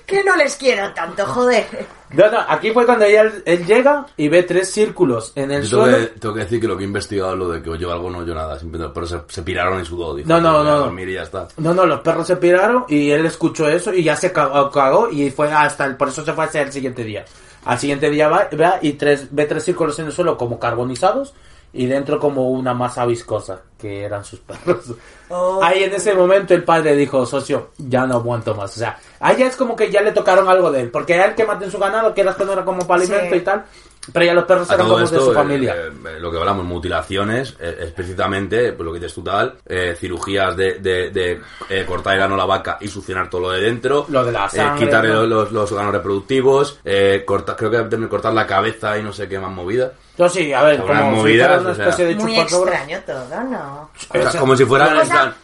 Que no les quiero tanto, joder. No, no, aquí fue cuando ella- él, llega y ve tres círculos en el Yo tengo suelo. que, tengo que decir que lo que he investigado es lo de que oyó algo, no oyó nada. Pero se, se piraron y sudó. Dijo, No, no, "Voy a no. dormir y ya está. No, no, los perros se piraron y él escuchó eso y ya se cagó, cagó y fue hasta el, por eso se fue hacia el siguiente día. Al siguiente día va, va y tres, ve tres círculos en el suelo como carbonizados y dentro como una masa viscosa que eran sus perros. Oh. Ahí en ese momento el padre dijo, socio, ya no aguanto más. O sea, ahí ya es como que ya le tocaron algo de él, porque a él que maten su ganado, que era que no era como para alimento Sí. y tal, pero ya los perros A eran todo como de esto, su eh, familia. eh, eh, lo que hablamos, mutilaciones, eh, explícitamente, pues lo que dices tú tal, eh, cirugías de, de, de, eh, cortar el ano a la vaca y succionar todo lo de dentro. Lo de la eh, sangre, quitarle ¿no? los, los, órganos reproductivos, eh, cortar, creo que también cortar la cabeza y no sé qué más movida. No, sí, a ver, como si movidas, fuera una o sea, especie de Muy extraño todo, ¿no? O sea, O sea, como si fuera O en sea,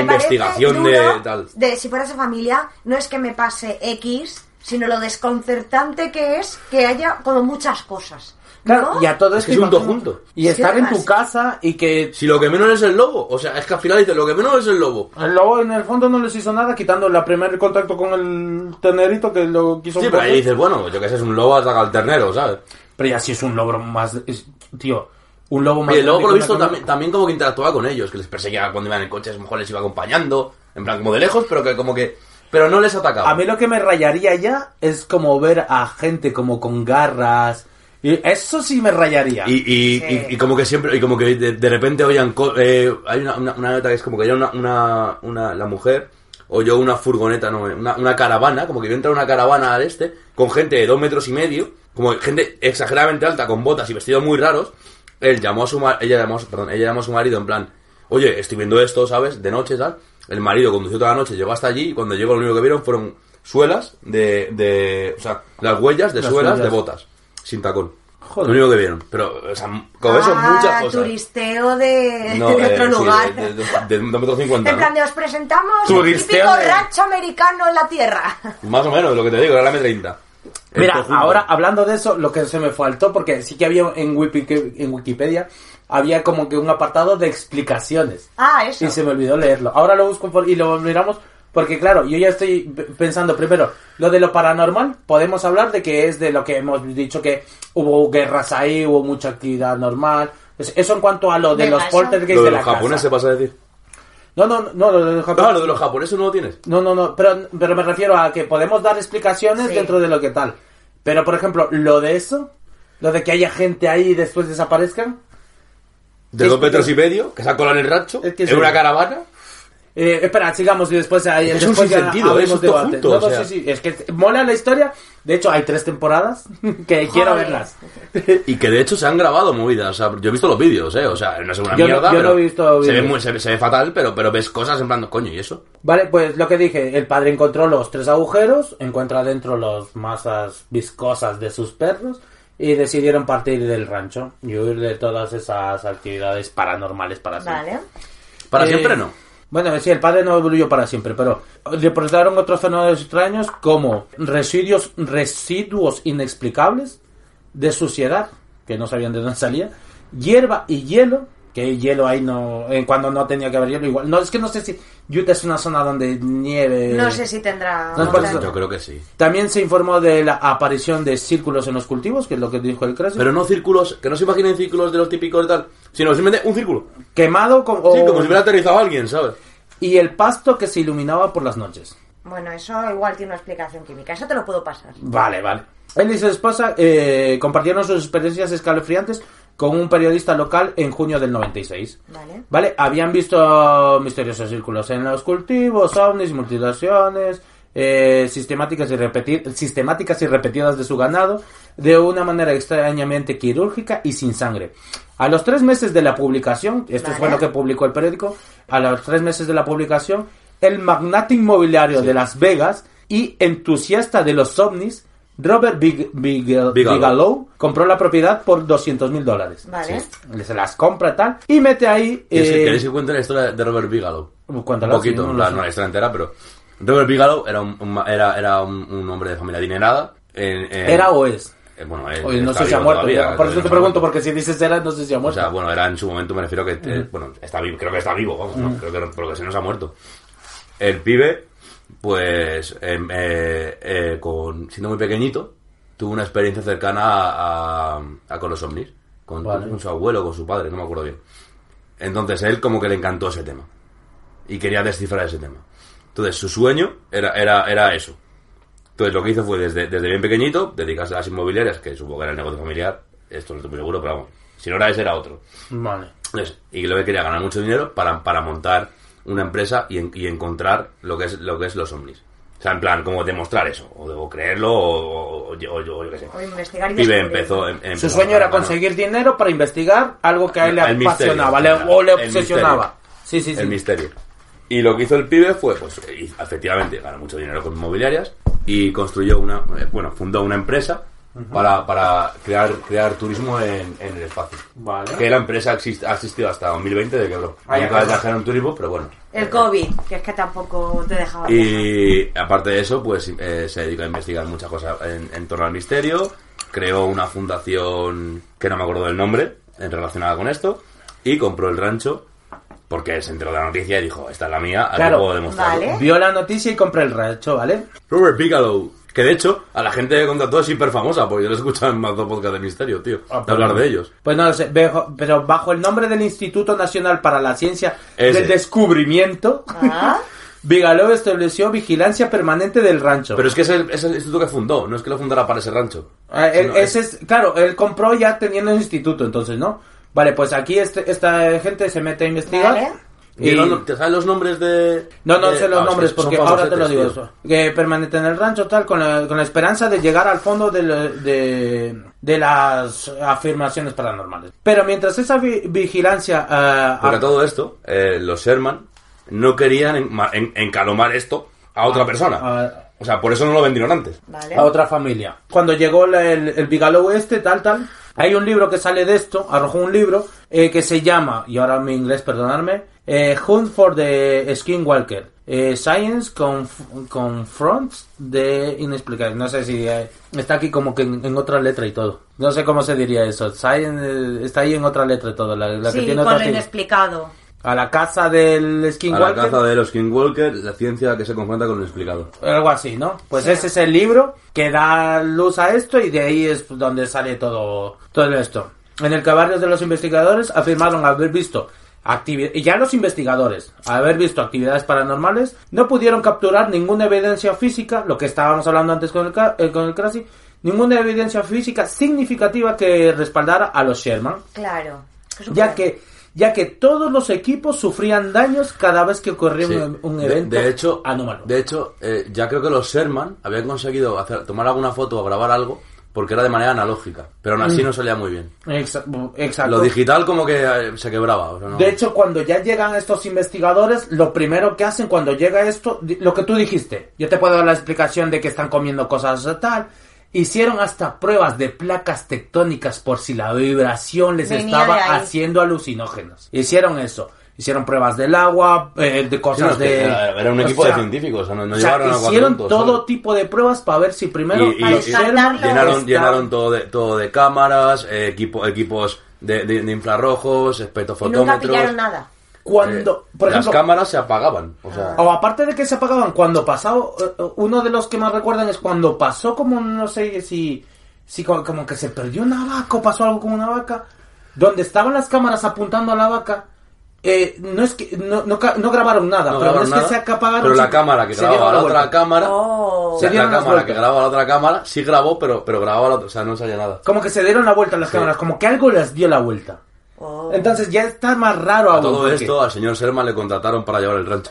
investigación de tal. de si fuera esa familia no es que me pase X, sino lo desconcertante que es que haya como muchas cosas. Claro, ¿no? y a todo Es que es un junto. Y estar en tu casa y que Si lo que menos es el lobo, o sea, es que al final dice, lo que menos es el lobo. el lobo en el fondo no les hizo nada, quitando el primer contacto con el tenerito que lo quiso Sí, pero ahí dices, bueno, yo que sé, es un lobo, ataca al ternero, ¿sabes? Pero ya sí es un lobo más... es- tío, un lobo más... Y luego, por lo visto, también, también como que interactuaba con ellos, que les perseguía cuando iban en el coche, a lo mejor les iba acompañando, en plan como de lejos, pero que como que... Pero no les atacaba. A mí lo que me rayaría ya es como ver a gente como con garras... Y eso sí me rayaría. Y, y, Sí. y, y como que siempre, y como que de, de repente oían, co- eh, hay una, una, una nota que es como que ya una, una, una, la mujer oyó una furgoneta, no, una, una caravana, como que iba a entrar una caravana al este, con gente de dos metros y medio, como gente exageradamente alta con botas y vestidos muy raros, él llamó a su ella llamó, a su- perdón, ella llamó a su marido en plan, oye, estoy viendo esto, ¿sabes? De noche, tal. El marido condució toda la noche, llegó hasta allí y cuando llegó lo único que vieron fueron suelas de, de o sea, las huellas de Las suelas huellas. de botas, sin tacón. Joder. Lo único que vieron. Pero, o sea, con eso Ah, muchas cosas. turisteo de, No, de eh, otro sí, lugar. de, de, de, de un metro cincuenta, En ¿no? plan de os presentamos el Turisteo típico de- rancho americano en la tierra. Más o menos, lo que te digo, era la M30. El Mira, conjunto. ahora hablando de eso, lo que se me faltó, porque sí que había en, Wiki- en Wikipedia, había como que un apartado de explicaciones. Ah, eso. Y se me olvidó leerlo. Ahora lo busco por- y lo miramos porque, claro, yo ya estoy pensando primero, lo de lo paranormal, podemos hablar de que es de lo que hemos dicho que hubo guerras ahí, hubo mucha actividad normal. Es- Eso en cuanto a lo de los poltergeists Lo de de la los japoneses, casa. vas a decir. No, no, no, lo de los japoneses. No, lo de los japoneses no lo tienes. No, no, no, pero, pero me refiero a que podemos dar explicaciones Sí. dentro de lo que tal. Pero, por ejemplo, lo de eso, lo de que haya gente ahí y después desaparezcan. De dos metros y medio, que se ha colado en el rancho, Es que en sí. una caravana. Eh, espera, sigamos y después ahí Es un después ya sinsentido, abrimos todo debate. junto, No, o no, sea. sí, sí, es que mola la historia. De hecho, hay tres temporadas que quiero verlas. Y que de hecho se han grabado movidas. O sea, yo he visto los vídeos, ¿eh? O sea, no es una Yo no- mierda. yo no he visto se ve, muy- se, ve- se ve fatal, pero, pero ves cosas en plan, coño, ¿y eso? Vale, pues lo que dije, el padre encontró los tres agujeros, encuentra dentro las masas viscosas de sus perros y decidieron partir del rancho y huir de todas esas actividades paranormales para siempre. Vale. Para Eh, siempre no. Bueno, sí, el padre no volvió para siempre, pero le presentaron otros fenómenos extraños como residuos, residuos inexplicables de suciedad, que no sabían de dónde salía, hierba y hielo, que hielo ahí no, eh, cuando no tenía que haber hielo, igual. No, es que no sé si Utah es una zona donde nieve. No sé si tendrá. No eso. Yo creo que sí. También se informó de la aparición de círculos en los cultivos, que es lo que dijo el Crash. Pero no círculos, que no se imaginen círculos de los típicos y tal, sino simplemente un círculo. Quemado con, Sí, o- como si hubiera aterrizado alguien, ¿sabes? y el pasto que se iluminaba por las noches. Bueno, eso igual tiene una explicación química. Eso te lo puedo pasar. Vale, vale. Él y su esposa eh, compartieron sus experiencias escalofriantes con un periodista local en junio del 96. Vale. Vale, habían visto misteriosos círculos en los cultivos, ovnis, mutilaciones, eh, sistemáticas, y repeti- sistemáticas y repetidas de su ganado, de una manera extrañamente quirúrgica y sin sangre. A los tres meses de la publicación, esto Vale. fue lo que publicó el periódico, a los tres meses de la publicación, el magnate inmobiliario de Las Vegas y entusiasta de los ovnis, Robert Big- Bigel- Bigelow. Bigelow, compró la propiedad por 200 mil dólares. Vale. Se las compra tal y mete ahí... ¿Queréis que- eh, ¿Queréis que cuente la historia de Robert Bigelow? Cuéntala, un poquito, sí, no sé. no la historia entera, pero Robert Bigelow era un, un era, era un, un hombre de familia adinerada. en- en- ¿Era o es? eh, bueno, él Oye, no sé si ha muerto. todavía, ya. por eso no te pregunto, porque si dices era, no sé si ha O muerto. sea, bueno, era en su momento, me refiero que, eh, bueno, está vivo, creo que está vivo, vamos, no, creo que lo que se nos ha muerto. El pibe, pues, em, eh, eh, con, siendo muy pequeñito, tuvo una experiencia cercana a, a- a con los ovnis, con, Vale. con su abuelo, con su padre, no me acuerdo bien. Entonces él como que le encantó ese tema y quería descifrar ese tema. Entonces su sueño era, era, era eso. Entonces lo que hizo fue desde, desde bien pequeñito dedicarse a las inmobiliarias, que supongo que era el negocio familiar, esto no estoy muy seguro, pero vamos, si no era ese era otro. Vale. Entonces, y lo que quería ganar mucho dinero para, para montar una empresa y, en- y encontrar lo que es lo que es los ovnis. O sea, en plan, como demostrar eso, o, o creerlo, o, o, o yo, o yo qué sé. O investigar y Pibe descubrir. empezó, em- Su sueño a era conseguir dinero para investigar algo que a él le El misterio, apasionaba le- o le obsesionaba. Sí, sí, sí. el misterio. Y lo que hizo el pibe fue, pues, efectivamente, ganó mucho dinero con inmobiliarias y construyó una, eh, bueno, fundó una empresa para, para crear, crear turismo en, en el espacio. Vale. Que la empresa exist- ha existido hasta 2020 de quebró. Ya Nunca trajeron turismo, pero bueno. El COVID, que es que tampoco te dejaba. Y aparte de eso, pues eh, se dedicó a investigar muchas cosas en, en torno al misterio. Creó una fundación que no me acuerdo del nombre, en relacionada con esto. Y compró el rancho porque se enteró de la noticia y dijo, esta es la mía, aquí Claro. puedo demostrarlo. Vale. Vio la noticia y compré el rancho, ¿vale? Robert Bigelow. Que de hecho, a la gente que contrató es hiper famosa, porque yo lo he escuchado en más dos podcasts de misterio, tío. Ah, de hablar de ellos. Pues no lo sé, pero bajo el nombre del Instituto Nacional para la Ciencia Ese. del Descubrimiento, Ah, Bigelow estableció vigilancia permanente del rancho. Pero es que es el, es el instituto que fundó, no es que lo fundara para ese rancho. Ah, él- No, ese es, claro, él compró ya teniendo el instituto, entonces, ¿no? Vale, pues aquí este- esta gente se mete a investigar Vale. ¿Y Y- no- ¿Te sabes los nombres de.? No, no de- sé los ah, nombres porque ahora te lo digo eso. Que permanece en el rancho tal con la, con la esperanza de llegar al fondo de, lo- de, de las afirmaciones paranormales. Pero mientras esa vi- vigilancia... ah, Porque ah, a todo esto, eh, los Sherman no querían en- ma- en- encalomar esto a otra persona. ah, O sea, por eso no lo vendieron antes. Vale. a otra familia. Cuando llegó la- el, el Bigelow este, tal, tal, hay un libro que sale de esto, arrojó un libro eh, que se llama, y ahora mi inglés, perdonadme, eh, Hunt for the Skinwalker. Eh, Science conf- Confronts the Inexplicable. No sé si eh, está aquí como que en, en otra letra y todo. No sé cómo se diría eso. Science eh, está ahí en otra letra y todo. La, la que Sí, tiene con otra lo inexplicado. A la casa del A la Skinwalker. caza de los Skinwalker, la ciencia que se confronta con lo inexplicado. Algo así, ¿no? Pues ese es el libro que da luz a esto y de ahí es donde sale todo, todo esto. En el que varios de los investigadores afirmaron haber visto y ya los investigadores, haber visto actividades paranormales, no pudieron capturar ninguna evidencia física, lo que estábamos hablando antes con el, ca- eh, con el Crasi, ninguna evidencia física significativa que respaldara a los Sherman, Claro. Ya que ya que todos los equipos sufrían daños cada vez que ocurría Sí. un, un De- evento de, hecho, anómalo. De hecho, eh, ya creo que los Sherman habían conseguido hacer, tomar alguna foto o grabar algo porque era de manera analógica. Pero aún así no salía muy bien. Exa- Exacto. Lo digital como que eh, se quebraba. o sea, no- De hecho, cuando ya llegan estos investigadores, lo primero que hacen cuando llega esto, lo que tú dijiste, yo te puedo dar la explicación de que están comiendo cosas de tal. Hicieron hasta pruebas de placas tectónicas por si la vibración les Venía estaba haciendo alucinógenos. Hicieron eso. Hicieron pruebas del agua, eh, de Sí, no, cosas de... era, era un o equipo sea, de científicos, o sea, no, no o sea, llevaron hicieron tontos, todo ¿sabes? tipo de pruebas para ver si primero Y- llenaron, llenaron todo de, todo de cámaras, eh, equipo, equipos de, de- de infrarrojos, Y nunca espectrofotómetros. pillaron nada. Cuando, Eh, por las ejemplo, cámaras se apagaban. O sea, O aparte de que se apagaban cuando eh, eh, uno de los que más recuerdan es cuando pasó como, no sé si, si co- como que se perdió una vaca o pasó algo con una vaca, donde estaban las cámaras apuntando a la vaca, eh, no es que, no, no, ca- no grabaron nada, no pero no es nada, que se apagaron. pero la cámara que grababa la la otra cámara, Oh. Se dieron la cámara que grababa la otra cámara sí grabó, pero, pero grababa la otra, o sea, no salía nada. Como que se dieron la vuelta las cámaras, como que algo les dio la vuelta. Oh. Entonces ya está más raro A aún. todo porque- esto al señor Sherman le contrataron para llevar el rancho.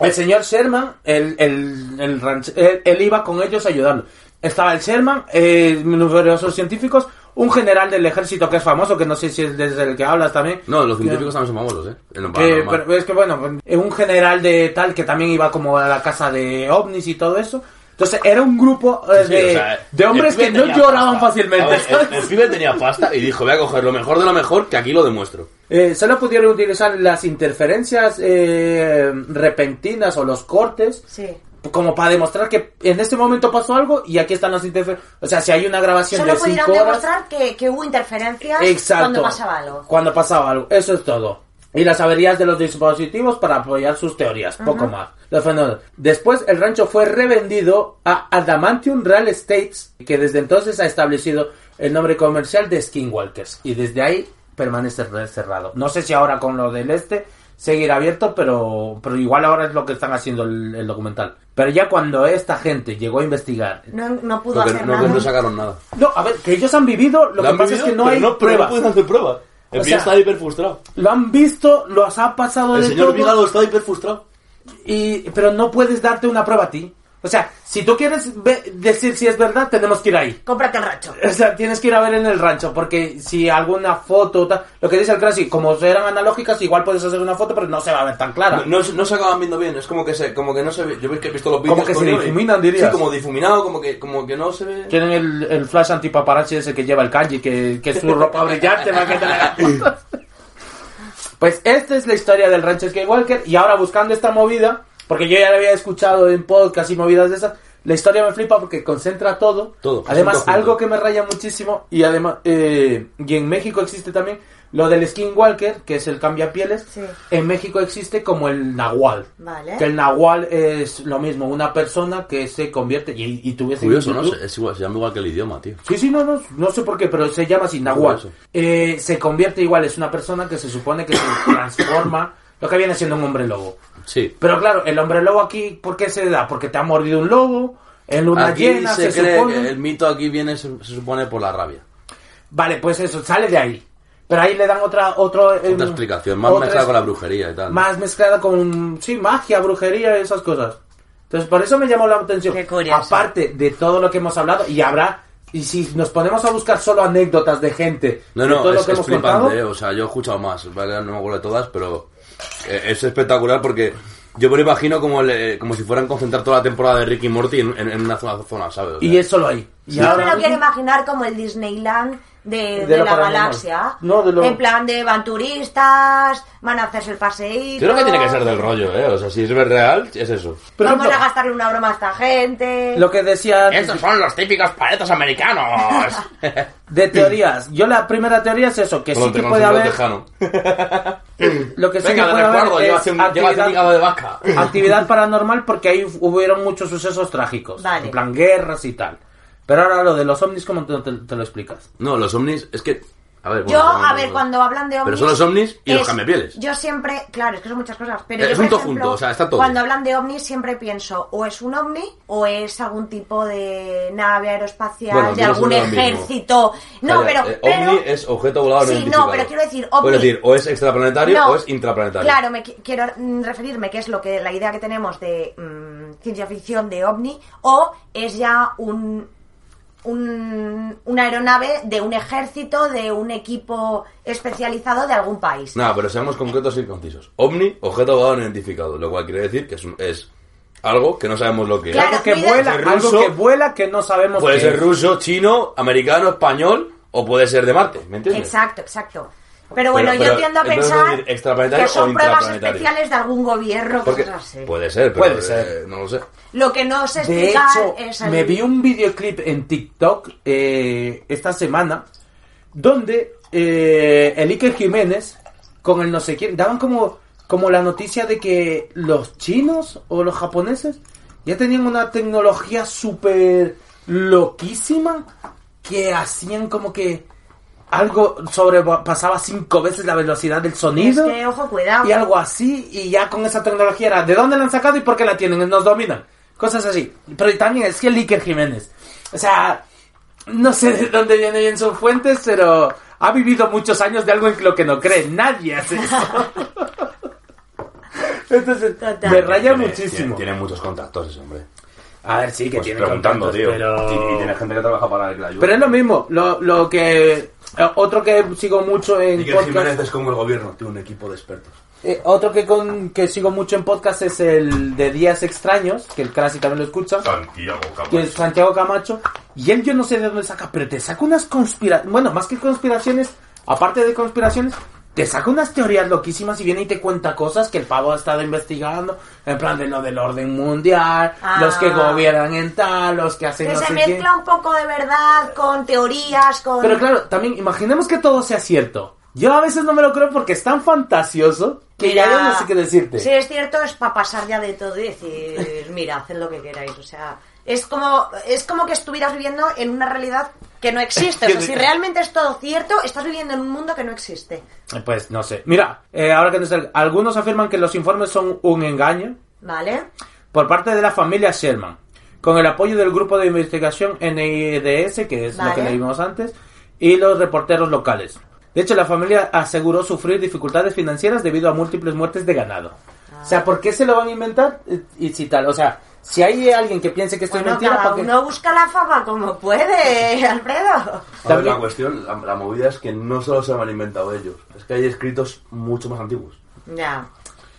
El señor Sherman, el, el, el ranch- él, él iba con ellos a ayudarlo. Estaba el Sherman, eh, numerosos científicos, un general del ejército que es famoso, que no sé si es desde el que hablas también. No, los científicos también son famosos, ¿eh? En Que, pero es que bueno, eh, un general de tal que también iba como a la casa de ovnis y todo eso. Entonces era un grupo eh, Sí, de, o sea, de hombres que no lloraban pasta. fácilmente. El, el pibe tenía pasta y dijo, voy a coger lo mejor de lo mejor, que aquí lo demuestro. Eh, solo pudieron utilizar las interferencias eh, repentinas o los cortes Sí. Como para demostrar que en este momento pasó algo y aquí están las interferencias. O sea, si hay una grabación Solo de pudieron 5 horas. demostrar que, que hubo interferencias Exacto. cuando pasaba algo. Cuando pasaba algo. Eso es todo. Y las averías de los dispositivos para apoyar sus teorías. Poco más. Los fenómenos. Después, el rancho fue revendido a Adamantium Real Estates, que desde entonces ha establecido el nombre comercial de Skinwalkers. Y desde ahí permanece cerrado. No sé si ahora con lo del este seguirá abierto, pero, pero igual ahora es lo que están haciendo el, el documental. Pero ya cuando esta gente llegó a investigar. No, no pudo No, hacer no, nada. no sacaron nada. No, a ver, que ellos han vivido, lo, que pasa vivido, es que no pero hay pruebas. pueden hacer pruebas. El O sea, está hiper frustrado. Lo han visto, los ha pasado El de señor todo, Vigalo está hiper frustrado. y, pero no puedes darte una prueba a ti. O sea, si tú quieres ve- decir si es verdad, tenemos que ir ahí. Cómprate el rancho. O sea, tienes que ir a ver en el rancho, porque si alguna foto, tal, lo que dice el Crasy, como eran analógicas, igual puedes hacer una foto, pero no se va a ver tan clara. No, no, no se acaban viendo bien, es como que se, como que no se ve. Yo veis que he visto los vídeos. Como que se difuminan, dirías. Sí, como difuminado, como que, como que no se ve. Tienen el, el flash antipaparazzi ese que lleva el kanji, que, que es su ropa brillante hagan fotos. Pues esta es la historia del rancho Skywalker y ahora buscando esta movida, porque yo ya la había escuchado en podcast y movidas de esas, la historia me flipa porque concentra todo. Todo, Además, algo que me raya muchísimo y además, eh, y en México existe también lo del Skinwalker, que es el cambiapieles. Sí. En México existe como el Nahual. Vale. Que el Nahual es lo mismo, una persona que se convierte y, y tuviese Curioso, ¿no? YouTube- Es igual, se llama igual que el idioma, tío. Sí, sí, no, no, no sé por qué, pero se llama así, Nahual. Eh, se convierte igual, es una persona que se supone que se transforma, lo que viene siendo un hombre lobo. Sí. Pero claro, el hombre lobo aquí, ¿por qué se da? Porque te ha mordido un lobo, en luna Aquí llena, se, se, cree supone... que el mito aquí viene, se, se supone, por la rabia. Vale, pues eso, sale de ahí. Pero ahí le dan otra, otro, em, Otra explicación, más otra mezclada es- con la brujería y tal. Más mezclada con, sí, magia, brujería y esas cosas. Entonces, por eso me llamó la atención. Qué curioso. Aparte de todo lo que hemos hablado, y habrá, y si nos ponemos a buscar solo anécdotas de gente, No, de no, todo lo es, que es hemos flipante, contado, eh, o sea, yo he escuchado más, no me acuerdo de todas, pero es espectacular porque yo me lo imagino como, le- como si fueran concentrar toda la temporada de Ricky y Morty en, en- en una zona, ¿sabes? O sea, y es solo ahí. Y Yo me lo quiero imaginar como el Disneyland de, De de lo la galaxia. No, de lo- En plan de van turistas, van a hacerse el paseíto. Creo que tiene que ser del rollo, ¿eh? O sea, si es real, es eso. Por Vamos ejemplo, a gastarle una broma a esta gente. lo que decía antes, Estos son los típicos paletos americanos. de teorías. Yo la primera teoría es eso, que sí Cuando que puede haber, tejano. lo que sí Venga, que de puede recuerdo, haber es un, actividad- de vaca. actividad paranormal porque ahí hubieron muchos sucesos trágicos. Vale. En plan, guerras y tal. Pero ahora lo de los ovnis, ¿cómo te, te- te lo explicas? No, los ovnis, es que... A ver, Yo, bueno, a bueno, ver, cuando hablan de ovnis... Pero son los ovnis y los es- cambiapieles. Yo siempre... Claro, es que son muchas cosas. Pero Es yo, por un todo junto, o sea, está todo. Cuando hablan de ovnis siempre pienso o es un ovni o es algún tipo de nave aeroespacial, Bueno, de algún ejército... No, Calla, pero, eh, pero... ovni es objeto volador no Sí, no, pero quiero decir, ovni... Decir, o es extraplanetario No. o es intraplanetario. Claro, me qui- quiero mm, referirme que es lo que la idea que tenemos de mm, ciencia ficción de ovni o es ya un, un una aeronave de un ejército, de un equipo especializado de algún país. No, pero seamos concretos y concisos. OVNI, objeto volador no identificado, lo cual quiere decir que es, un- es algo que no sabemos lo que Claro, es. Algo que cuida- vuela, Ser algo que vuela que no sabemos Puede qué ser es. ruso, chino, americano, español o puede ser de Marte, ¿me entiendes? Exacto, exacto. Pero bueno, Pero- yo pero, tiendo a pensar que son o pruebas especiales de algún gobierno, Porque cosas así. puede ser, pero Puede eh, ser. no lo sé. Lo que no se De explica hecho, es el... me vi un videoclip en TikTok eh, esta semana donde eh, el Iker Jiménez con el no sé quién daban como, como la noticia de que los chinos o los japoneses ya tenían una tecnología súper loquísima que hacían como que algo sobrepasaba cinco veces la velocidad del Es sonido que, ojo, cuidado. y algo así, y ya con esa tecnología era, ¿de dónde la han sacado y por qué la tienen? Nos dominan. Cosas así. Pero también es que el Iker Jiménez. O sea, no sé de dónde vienen bien sus fuentes, pero ha vivido muchos años de algo en lo que no cree. Nadie hace eso. Entonces, Total. me raya Tiene- muchísimo. Tiene, tiene muchos contactos ese hombre. A ver, sí, que Pues tiene preguntando, contactos, tío. pero... Y, y tiene gente que trabaja para que la ayude. Pero es lo mismo. Lo, lo que... eh, Otro que sigo mucho en Miguel podcast... Jiménez es como el gobierno, tiene un equipo de expertos. Eh, otro que con que sigo mucho en podcast es el de Días Extraños, que el Classic también lo escucha, Santiago que Camacho. es Santiago Camacho. Y él yo no sé de dónde saca, pero te saca unas conspiraciones, bueno, más que conspiraciones, aparte de conspiraciones, te saca unas teorías loquísimas y viene y te cuenta cosas que el pavo ha estado investigando, en plan de lo del orden mundial, Ah. los que gobiernan en tal, los que hacen Que no se sé mezcla qué. un poco de verdad con teorías, con... Pero claro, también imaginemos que todo sea cierto. Yo a veces no me lo creo porque es tan fantasioso que ya no sé qué decirte. Si es cierto, es para pasar ya de todo y decir, mira, haced lo que queráis. O sea, es como, es como que estuvieras viviendo en una realidad que no existe. O sea, si realmente es todo cierto, estás viviendo en un mundo que no existe. Pues no sé. Mira, eh, ahora que no sé, algunos afirman que los informes son un engaño ¿Vale? por parte de la familia Sherman, con el apoyo del grupo de investigación NIDS, que es lo que Vale. leímos antes, y los reporteros locales. De hecho, la familia aseguró sufrir dificultades financieras debido a múltiples muertes de ganado. O sea, ¿por qué se lo van a inventar? Eh, Y si tal, o sea, si hay alguien que piense que esto Bueno, es mentira, cada uno busca la fama como puede, Alfredo. A ver, la cuestión, la, la movida es que no solo se lo han inventado ellos, es que hay escritos mucho más antiguos. Ya.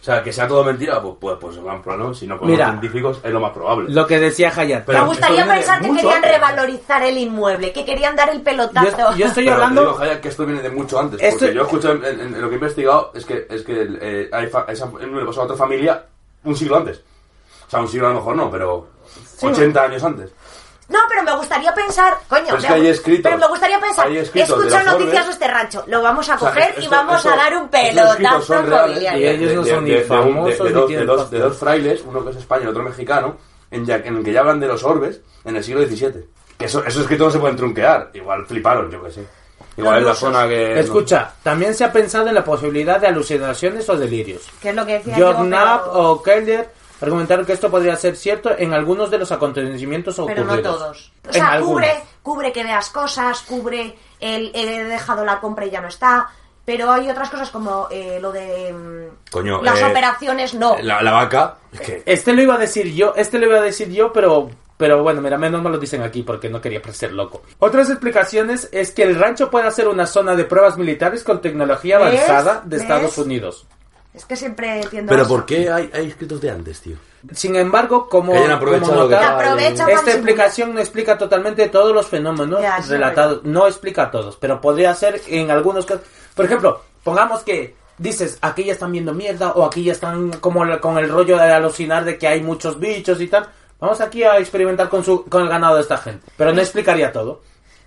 O sea, que sea todo mentira, pues, pues, pues gran problema. Si no con Mira. científicos es lo más probable. Lo que decía Hayat. Pero Me gustaría pensar que querían antes. revalorizar el inmueble, que querían dar el pelotazo. Yo, yo estoy Pero hablando... digo, Jaya, que esto viene de mucho antes. Esto- Porque yo escucho en, en- en lo que he investigado es que, es que eh, hay fa- esa, le pasó a otra familia un siglo antes. O sea, un siglo a lo mejor no, pero 80 años antes. No, pero me gustaría pensar, coño, Pero es me- que hay escritos. pero me gustaría pensar, los noticias de este rancho, lo vamos a O sea, coger y esto- vamos esto- a dar un pelotazo son reales inmobiliario. Y ellos no son ni famosos de, dos, de, dos, de dos frailes, uno que es español y otro mexicano, en, ya- en el que ya hablan de los orbes en el siglo XVII. Que eso, esos escritos no se pueden trunquear. Igual fliparon, yo que sé. Igual es la zona que... Escucha, también se ha pensado en la posibilidad de alucinaciones o delirios. Que es lo que decía George yo, Knapp pero- o Keller argumentaron que esto podría ser cierto en algunos de los acontecimientos Pero ocurridos. no todos. O En sea, algunos. cubre, cubre que veas cosas, cubre el he dejado la compra y ya no está. Pero hay otras cosas como eh, lo de mm, Coño, las eh, operaciones, no. La, la vaca, Este lo iba a decir yo, este lo iba a decir yo, pero pero bueno, mira, menos me lo dicen aquí porque no quería parecer loco. Otras explicaciones es que el rancho puede ser una zona de pruebas militares con tecnología ¿Ves? avanzada de ¿Ves? Estados Unidos. Es que siempre tiendo Pero a eso. ¿por qué hay, hay escritos de antes, tío? Sin embargo, como, Que hayan aprovechado como que para esta explicación no explica totalmente todos los fenómenos Ya, sí, relatados, no explica a todos, pero podría ser en algunos casos. Por ejemplo, pongamos que dices, aquí ya están viendo mierda o aquí ya están como con el rollo de alucinar de que hay muchos bichos y tal. Vamos aquí a experimentar con, su, con el ganado de esta gente. Pero no explicaría todo.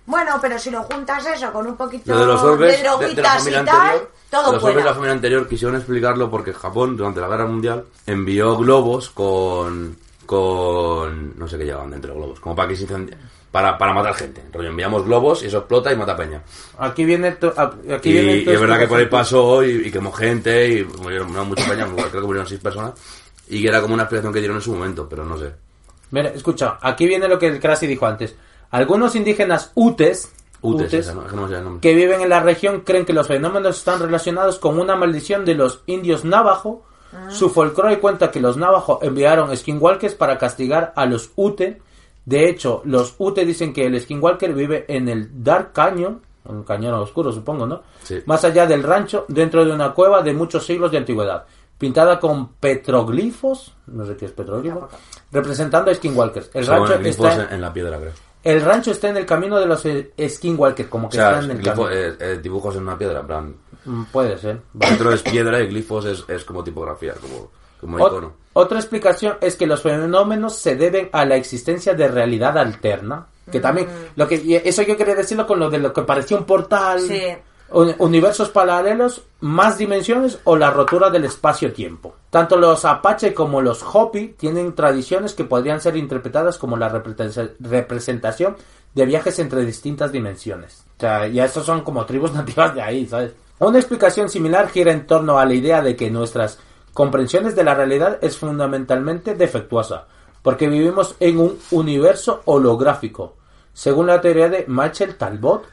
Bueno, pero si lo juntas eso con un poquito Lo de los orbes de de, de la droguitas familia y tal, anterior, todo los orbes de la familia anterior quisieron explicarlo porque Japón durante la guerra mundial envió globos con con no sé qué llevaban dentro de globos, como para que se para, para matar gente. Rollo, enviamos globos y eso explota y mata peña. Aquí viene... to- a- aquí Y, viene y es verdad que por ahí pasó y, y quemó gente y murieron no, mucha peña, creo que murieron seis personas. Y que era como una explicación que dieron en su momento, pero no sé. Mira, escucha, aquí viene lo que el Krasi dijo antes. Algunos indígenas utes, Utes, utes, esa, ¿no? Es que no viven en la región creen que los fenómenos están relacionados con una maldición de los indios navajo. Su folclore cuenta que los navajo enviaron skinwalkers para castigar a los ute. De hecho, los ute dicen que el skinwalker vive en el Dark Canyon, un cañón oscuro supongo, ¿no? Sí. Más allá del rancho, dentro de una cueva de muchos siglos de antigüedad, pintada con petroglifos, no sé qué es petroglifo, representando a skinwalkers. El rancho está en, en la piedra, creo. El rancho está en el camino de los eh, skinwalkers, como O que sea, está en el glifo- camino. eh, eh, dibujos en una piedra, en plan. Mm, Puede ser. Dentro es piedra y glifos es, es como tipografía, como, como Ot- icono. otra explicación es que los fenómenos se deben a la existencia de realidad alterna. Que también, lo que eso yo quería decirlo con lo de lo que parecía un portal, Sí. Un- universos paralelos, más dimensiones o la rotura del espacio-tiempo. Tanto los Apache como los Hopi tienen tradiciones que podrían ser interpretadas como la represen- representación de viajes entre distintas dimensiones. O sea, ya estos son como tribus nativas de ahí, ¿sabes? Una explicación similar gira en torno a la idea de que nuestras comprensiones de la realidad es fundamentalmente defectuosa, porque vivimos en un universo holográfico, según la teoría de Machel Talbot,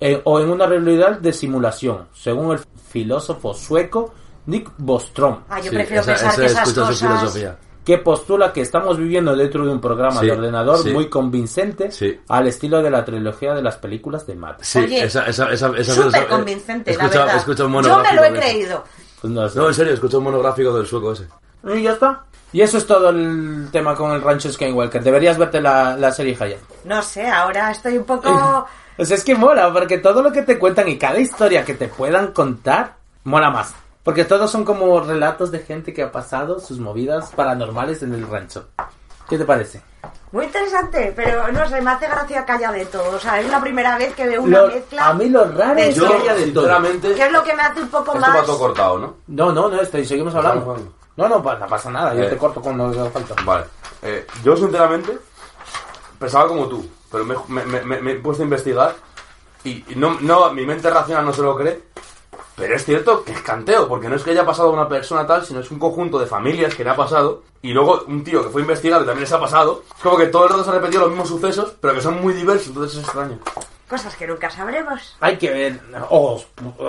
eh, o en una realidad de simulación, según el filósofo sueco Nick Bostrom, Ah, yo Sí, prefiero esa- pensar esa que esas cosas... filosofía. que postula que estamos viviendo dentro de un programa Sí, de ordenador sí. muy convincente Sí. al estilo de la trilogía de las películas de Matt. Sí, Oye, esa, esa, esa, esa Súper esa- convincente, escucha, la verdad. escucha un Yo me lo he creído. Pues no en serio, escucha un monográfico del sueco ese. Y ya está. Y eso es todo el tema con el rancho Skywalker. Deberías verte la, la serie Haya. No sé, ahora estoy un poco... Pues es que mola, porque todo lo que te cuentan y cada historia que te puedan contar, mola más. Porque todos son como relatos de gente que ha pasado sus movidas paranormales en el rancho. ¿Qué te parece? Muy interesante, pero no sé, me hace gracia que haya de todo. O sea, es la primera vez que veo una Lo- mezcla... a mí lo raro es Yo, que haya de todo. sinceramente, Que es lo que me hace un poco esto más... va todo cortado, ¿no? No, no, no, estoy, seguimos hablando. No, no, no pasa nada, yo Eh. te corto cuando haga falta. Vale. Eh, yo, sinceramente, pensaba como tú, pero me, me- me- me- he puesto a investigar y no, no, mi mente racional no se lo cree, pero es cierto que es canteo, porque no es que haya pasado a una persona tal, sino es un conjunto de familias que le ha pasado y luego un tío que fue a investigar y también les ha pasado. Es como que todo el rato se han repetido los mismos sucesos, pero que son muy diversos, entonces es extraño. Cosas que nunca sabremos. Hay que ver, o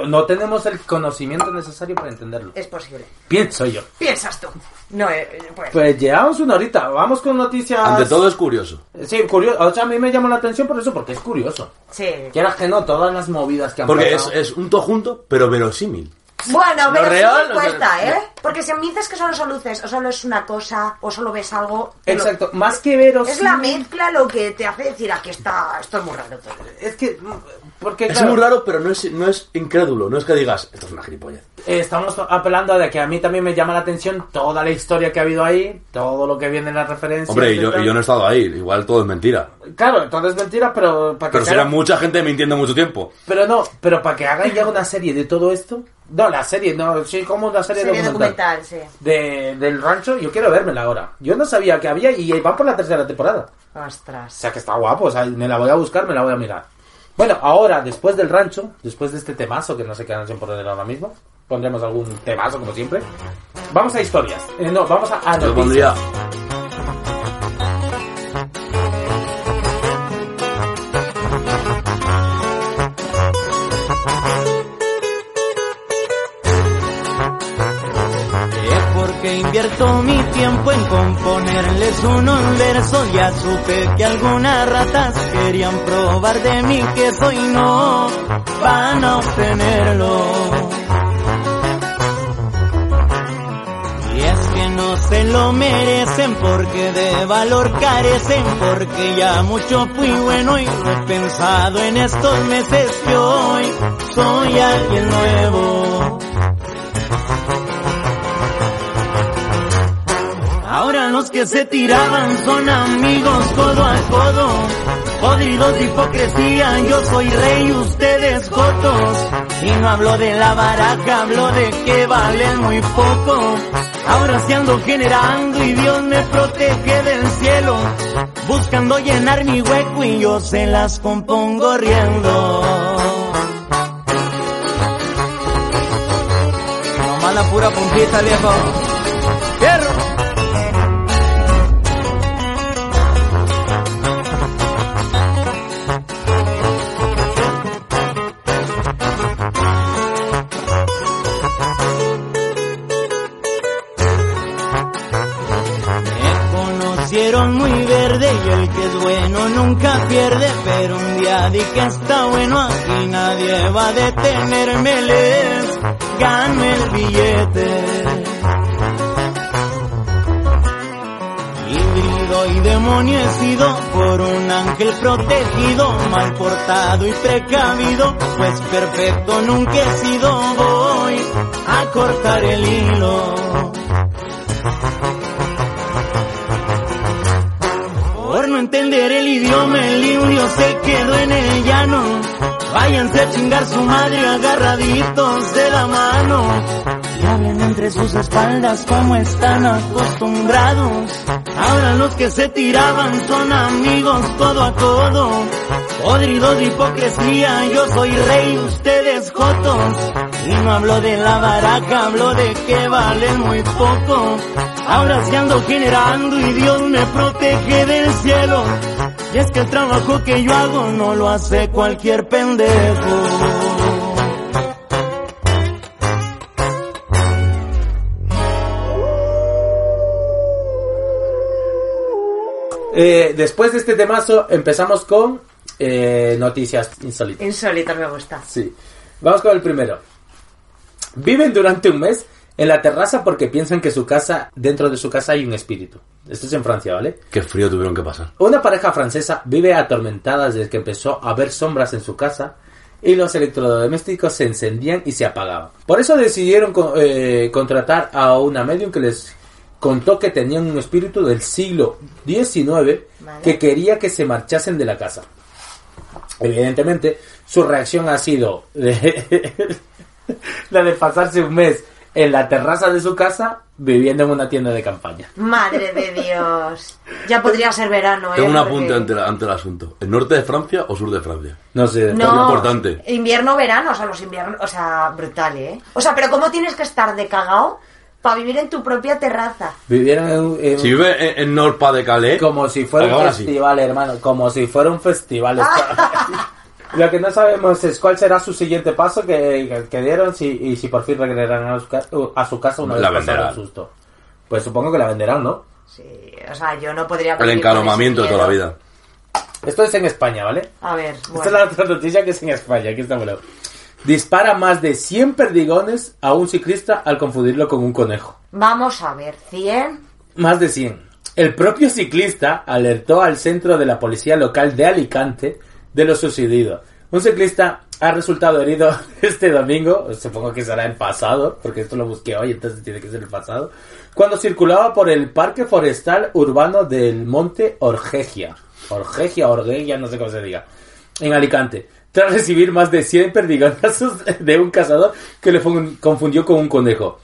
no tenemos el conocimiento necesario para entenderlo. Es posible. Pienso yo. Piensas tú. No, eh, eh, pues... Pues llevamos una horita, vamos con noticias... Ante todo es curioso. Sí, curioso, o sea, a mí me llama la atención por eso, porque es curioso. Sí. Quieras que no, todas las movidas que han Porque es, pasado... es un todo junto, pero verosímil. Bueno, Lo pero sí me o cuesta, ¿eh? Porque si me dices que solo son luces, o solo es una cosa, o solo ves algo... lo- Exacto, más que veros... Es la mezcla lo que te hace decir, aquí está, esto es muy raro todo. Es que... Porque, Es claro, muy raro, pero no es, no es incrédulo, no es que digas, esto es una gilipollez. eh, estamos apelando a de que a mí también me llama la atención toda la historia que ha habido ahí, todo lo que viene en las referencias... Hombre, y yo, y yo no he estado ahí, igual todo es mentira. Claro, todo es mentira, pero para que Pero se será haga- mucha gente mintiendo mucho tiempo. Pero no, pero para que hagan ya una serie de todo esto. No, la serie, no, sí, como una serie, Serie documental. documental, sí. De, del rancho, yo quiero vérmela ahora. Yo no sabía que había y van por la tercera temporada. O Ostras. sea que está guapo, o sea, me la voy a buscar, me la voy a mirar. Bueno, ahora, después del rancho, después de este temazo, que no sé qué canción poner ahora mismo, pondremos algún temazo como siempre. Vamos a historias. Eh, no, vamos a, a Yo pondría. Invierto mi tiempo en componerles unos versos. Ya supe que algunas ratas querían probar de mí que soy no van a obtenerlo. Y es que no se lo merecen porque de valor carecen, porque ya mucho fui bueno y lo he pensado en estos meses que hoy soy alguien nuevo. Ahora los que se tiraban son amigos codo a codo. Podridos de hipocresía, yo soy rey, ustedes jotos. Y no hablo de la baraja, hablo de que valen muy poco. Ahora se ando generando y Dios me protege del cielo. Buscando llenar mi hueco y yo se las compongo riendo. Nomás la pura puntita, viejo. ¡Fierro! Que es bueno nunca pierde, pero un día di que está bueno aquí nadie va a detenerme, les gano el billete. Híbrido y sido por un ángel protegido, mal portado y precavido, pues perfecto nunca he sido, voy a cortar el hilo. Entender el idioma, el libro se quedó en el llano. Váyanse a chingar su madre agarraditos de la mano. Y hablen entre sus espaldas como están acostumbrados. Ahora los que se tiraban son amigos codo a codo. Podridos de hipocresía, yo soy rey, ustedes jotos. Y no hablo de la baraca, hablo de que valen muy poco. Ahora sí ando generando y Dios me protege del cielo. Y es que el trabajo que yo hago no lo hace cualquier pendejo. Eh, después de este temazo empezamos con eh, noticias insólitas. Insólito me gusta. Sí. Vamos con el primero. Viven durante un mes en la terraza porque piensan que su casa, dentro de su casa hay un espíritu. Esto es en Francia, ¿vale? Qué frío tuvieron que pasar. Una pareja francesa vive atormentada desde que empezó a ver sombras en su casa y los electrodomésticos se encendían y se apagaban. Por eso decidieron eh, contratar a una medium que les contó que tenían un espíritu del siglo XIX Vale. que quería que se marchasen de la casa. Evidentemente, su reacción ha sido de- la de pasarse un mes en la terraza de su casa viviendo en una tienda de campaña. Madre de Dios. Ya podría ser verano, ¿eh? Tengo un Porque- apunte ante, la- ante el asunto. ¿El norte de Francia o sur de Francia? No sé. Es No, importante. invierno, verano, o sea, los inviernos, o sea, brutal, ¿eh? O sea, pero ¿cómo tienes que estar de cagao para vivir en tu propia terraza? Vivieron en, un- en- Si vive en, en Norpa de Calais, como si fuera un festival, hermano. Como si fuera un festival. Lo que no sabemos es cuál será su siguiente paso que, que dieron si, y si por fin regresarán a su, a su casa una La vez pasado el venderán. susto. Pues supongo que la venderán, ¿no? Sí, o sea, yo no podría... el encalomamiento de toda la vida. Esto es en España, ¿vale? A ver, Esta bueno. es la otra noticia que es en España. Aquí está bueno. Dispara más de 100 perdigones a un ciclista al confundirlo con un conejo. Vamos a ver, 100... Más de 100. El propio ciclista alertó al centro de la policía local de Alicante de lo sucedido. Un ciclista ha resultado herido este domingo, supongo que será el pasado, porque esto lo busqué hoy, entonces tiene que ser el pasado, cuando circulaba por el Parque Forestal Urbano del Monte Orgegia. Orgegia, Orgegia, no sé cómo se diga. En Alicante. Tras recibir más de 100 perdigonazos de un cazador que le fun- confundió con un conejo.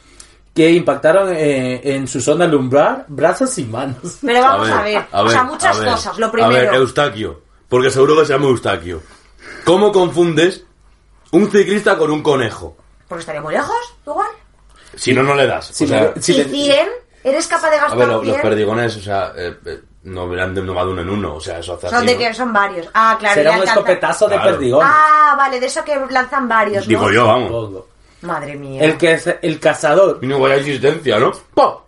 Que impactaron eh, en su zona lumbar, brazos y manos. Pero vamos a ver, o sea, muchas a ver, cosas. Lo A primero... ver, Eustaquio. Porque seguro que se llama Eustaquio. ¿Cómo confundes un ciclista con un conejo? Porque estaría muy lejos, igual. Si no, no le das. Si o sea, le- si ¿Y le- 100? ¿Eres capaz de a gastar ver, lo- 100? los perdigones, o sea, eh, eh, no verán de no va de uno en uno, o sea, eso hace Son así, de ¿no? que son varios. Ah, claro. será ya un alcanza- escopetazo de Claro. perdigón. Ah, vale, de eso que lanzan varios, ¿no? Digo yo, vamos. Madre mía. El que es el cazador. Y no vaya existencia, ¿no? ¡Po!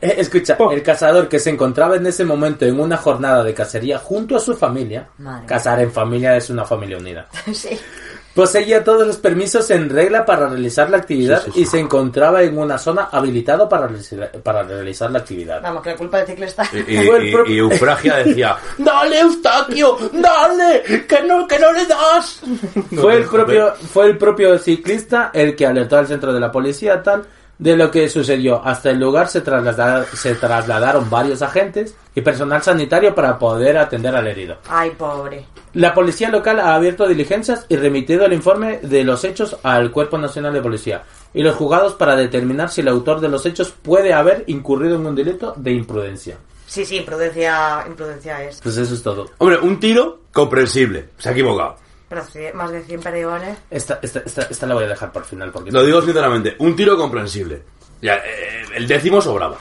Eh, escucha, el cazador que se encontraba en ese momento en una jornada de cacería junto a su familia. Madre. Cazar en familia es una familia unida. Sí. Poseía todos los permisos en regla para realizar la actividad Sí, sí, sí. y se encontraba en una zona habilitada para realizar, para realizar la actividad. Vamos, que la culpa del ciclista. Y, y- y Eufragia decía, ¡Dale, Eustaquio! ¡Dale! ¡Que no, que no le das! fue, el propio, fue el propio ciclista el que alertó al centro de la policía tal de lo que sucedió. Hasta el lugar se, traslada- se trasladaron varios agentes y personal sanitario para poder atender al herido. Ay, pobre. La policía local ha abierto diligencias y remitido el informe de los hechos al Cuerpo Nacional de Policía y los juzgados para determinar si el autor de los hechos puede haber incurrido en un delito de imprudencia. Sí, sí, imprudencia, imprudencia es. Pues eso es todo. hombre, un tiro comprensible, se ha equivocado. Pero sí, más de 100 perdigones. Esta, esta, esta, esta la voy a dejar por final porque... Lo digo sinceramente, un tiro comprensible. Ya, eh, el décimo sobraba.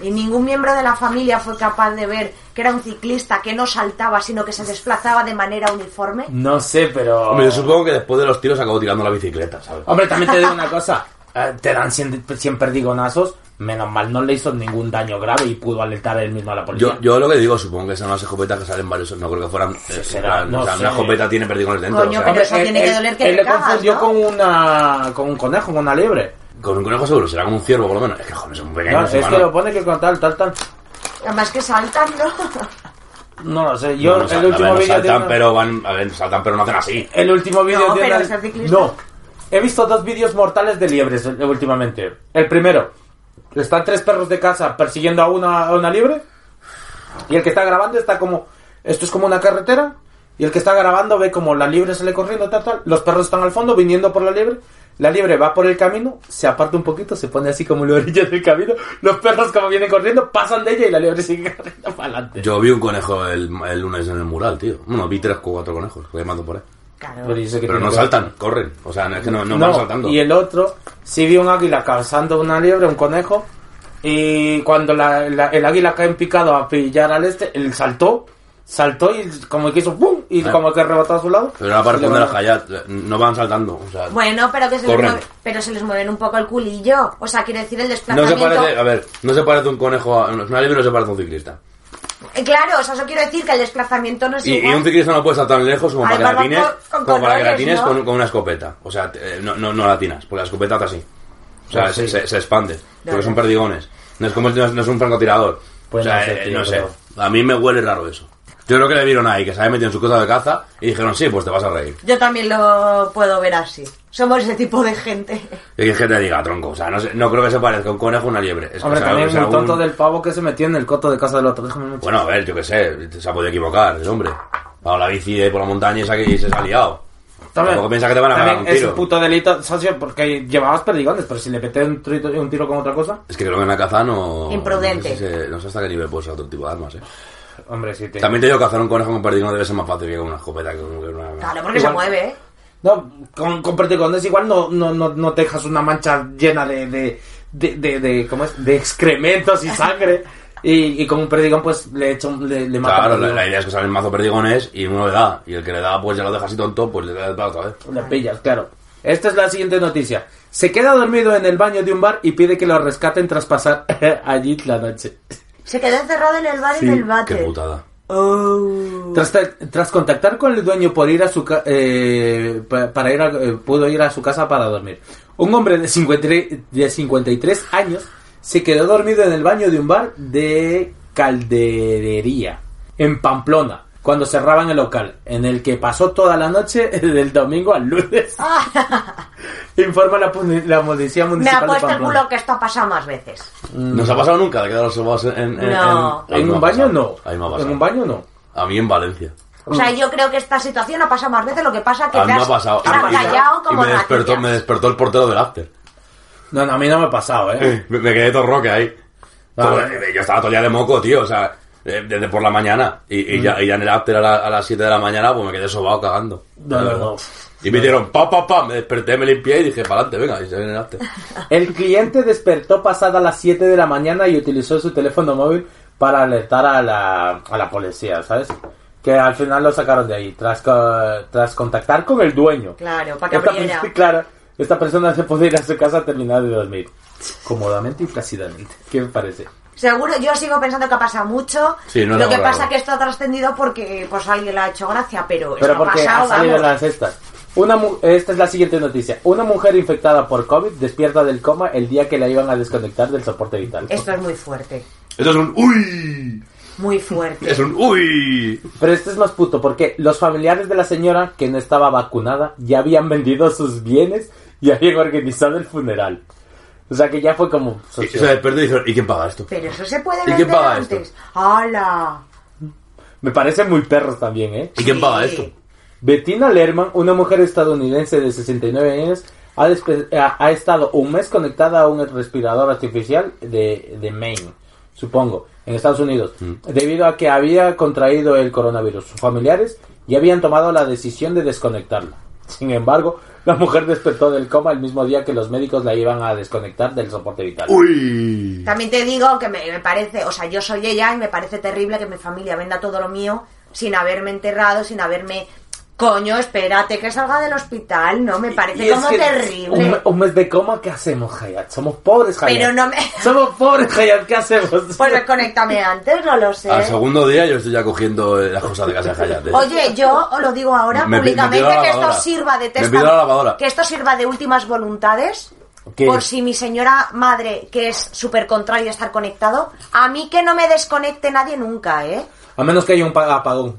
Y ningún miembro de la familia fue capaz de ver que era un ciclista que no saltaba, sino que se desplazaba de manera uniforme. No sé, pero... Hombre, yo supongo que después de los tiros acabó tirando la bicicleta, ¿sabes? Hombre, también te digo una cosa. Eh, te dan 100, 100 perdigonazos. Menos mal no le hizo ningún daño grave y pudo alertar él mismo a la policía. Yo, yo lo que digo, supongo que son unas escopetas que salen varios, no creo que fueran... eh, será, no o sea, sé. una escopeta tiene perdigones dentro. Coño, o sea, pero eso tiene que doler que él te le cagas, confundió ¿no? con una con un conejo, con una liebre. Con un conejo seguro, será como un ciervo por lo menos. Es que joder, son pequeños, No, es que lo pone que con tal, tal, tal. Además que saltan, ¿no? No lo sé. Yo No, no el último vídeo saltan, pero van... A ver, saltan, pero no hacen así. el último vídeo No, de pero una-. No. He visto dos vídeos mortales de liebres eh, últimamente. El primero, están tres perros de casa persiguiendo a una, a una liebre. Y el que está grabando está como. Esto es como una carretera. Y el que está grabando ve como la liebre sale corriendo, tal, tal. Los perros están al fondo viniendo por la liebre. La liebre va por el camino, se aparta un poquito, se pone así como la orilla del camino. Los perros, como vienen corriendo, pasan de ella y la liebre sigue corriendo para adelante. Yo vi un conejo el, el lunes en el mural, tío. Bueno, vi tres o cuatro conejos que mando por ahí. Claro. Pero, no que- saltan, corren. O sea, es que no, no, van saltando. Y el otro, sí vi un águila cazando una liebre, un conejo. Y cuando la- la- el águila cae en picado a pillar al este, él saltó, saltó y como que hizo ¡pum! Y Ah. como que rebotó a su lado. Pero era para Y le responder a mandó- Hayat, no van saltando. O sea, Bueno, pero que se les mueve, pero se les mueven un poco el culillo. O sea, quiere decir el no se desplazamiento. parece, a ver, no se parece un conejo a. Una liebre no se parece a un ciclista. Eh, Claro, o sea, eso quiere decir que el desplazamiento no es Y, y igual. un ciclista no puede estar tan lejos como para que la con- con como para que con, con una escopeta. O sea, te- no, no, no la tienes, porque la escopeta hace así. O sea, Pues se, sí. se- se expande, porque son perdigones. No es como no es, no es un francotirador. Pues o sea, no sé, eh, tío, no sé. A mí me huele raro eso. Yo creo que le vieron ahí, que se había metido en su cosa de caza y dijeron, sí, pues te vas a reír. Yo también lo puedo ver así. Somos ese tipo de gente. Y que gente diga, tronco. O sea, no, sé- no creo que se parezca un conejo a una liebre. Es que Hombre, sea- también sea muy tonto un- del pavo que se metió en el coto de casa del otro. Déjame mucho. Bueno, a ver, yo qué sé, se ha podido equivocar el hombre. Ha dado la bici de por la montaña y se ha, y se ha liado. tampoco piensa que te van a también pegar un es tiro. puto delito, socio, porque llevabas perdigones, pero si le metes un, tiro- un tiro con otra cosa... Es que creo que en la caza no... Imprudente. No sé, si se- no sé hasta qué nivel puede ser otro tipo de armas, eh. Hombre, sí, te... También te digo que cazar un conejo con perdigón debe ser más fácil que con una escopeta que con una... Claro, porque Igual. se mueve, ¿eh? No, con, con perdigones igual no, no, no, no te dejas una mancha llena de, de, de, de, de- ¿cómo es? de excrementos y sangre. Y, y con un perdigón pues le echo le, le mata Claro, la, perdigón. la idea es que salen mazo perdigones y uno le da. Y el que le da, pues ya lo deja así tonto, pues le da otra vez. Le pillas, claro. Esta es la siguiente noticia. Se queda dormido en el baño de un bar y pide que lo rescaten tras pasar allí la noche. Se quedó encerrado en el bar en el Qué bate. putada. Oh. Tras, tras contactar con el dueño por ir a su ca- eh, pa- para ir a- eh, pudo ir a su casa para dormir. Un hombre de 53, de 53 años se quedó dormido en el baño de un bar de calderería en Pamplona cuando cerraban el local, en el que pasó toda la noche del domingo al lunes. Informa la, la policía Me municipal ha puesto de el culo que esto ha pasado más veces. ¿No se ha pasado nunca de quedar observados en... en, No. en- En me un baño no. A mí me ha En un baño no. A mí en Valencia. O sea, yo creo que esta situación ha pasado más veces. Lo que pasa es que A te mí me has, ha pasado. te has Y me- callado y como me despertó, me despertó el portero del after. No, no, a mí no me ha pasado, ¿eh? Me, me quedé todo roque ahí. Todo- yo estaba todo día de moco, tío, o sea, desde por la mañana. Y, y ya, y ya en el after a, la- a las 7 de la mañana, pues me quedé sobado cagando. No, no, no. Y me dieron pa, pa, pa, me desperté, me limpié y dije, para adelante, venga, y se viene el after. El cliente despertó pasada las 7 de la mañana y utilizó su teléfono móvil para alertar a la, a la policía, ¿sabes? Que al final lo sacaron de ahí, tras, co- tras contactar con el dueño. Claro, para que Esta abriera. claro, esta persona se puede ir a su casa a terminar de dormir. Cómodamente y plácidamente. ¿Qué me parece? Seguro, yo sigo pensando que ha pasado mucho. Sí, no es Lo que pasa raro. que esto ha trascendido porque pues alguien le ha hecho gracia, pero, Pero esto ha porque pasado, ha salido vamos. las estas. Una mu- esta es la siguiente noticia. Una mujer infectada por COVID despierta del coma el día que la iban a desconectar del soporte vital. Esto es muy fuerte. Esto es un uy, Muy fuerte. es un uy. Pero este es más puto porque los familiares de la señora que no estaba vacunada ya habían vendido sus bienes y habían organizado el funeral. O sea que ya fue como... Y socio- se despertó y dijo, ¿y quién paga esto? Pero eso se puede ¿Y quién paga antes. esto? ¡Hala! Me parece muy perros también, ¿eh? ¿Y quién Sí. paga esto? Bettina Lerman, una mujer estadounidense de 69 años, ha, ha- ha estado un mes conectada a un respirador artificial de, de Maine, supongo, en Estados Unidos, debido a que había contraído el coronavirus. Sus familiares ya habían tomado la decisión de desconectarla. Sin embargo, la mujer despertó del coma el mismo día que los médicos la iban a desconectar del soporte vital. Uy. También te digo que me, me parece, o sea, yo soy ella y me parece terrible que mi familia venda todo lo mío sin haberme enterrado, sin haberme... Coño, espérate que salga del hospital, ¿no? Me parece Y como terrible. Un, me- un mes de coma, ¿qué hacemos, Hayat? Somos pobres, Hayat. Pero no me- Somos pobres, Hayat, ¿qué hacemos? Pues desconéctame antes, no lo sé. Al segundo día yo estoy ya cogiendo eh, las cosas de casa de Hayate. Oye, yo os lo digo ahora Me- me públicamente que esto sirva de Me testa- pido la lavadora. que esto sirva de últimas voluntades. ¿Qué? Por si mi señora madre, que es súper contrario a estar conectado, a mí que no me desconecte nadie nunca, ¿eh? A menos que haya un pa- apagón.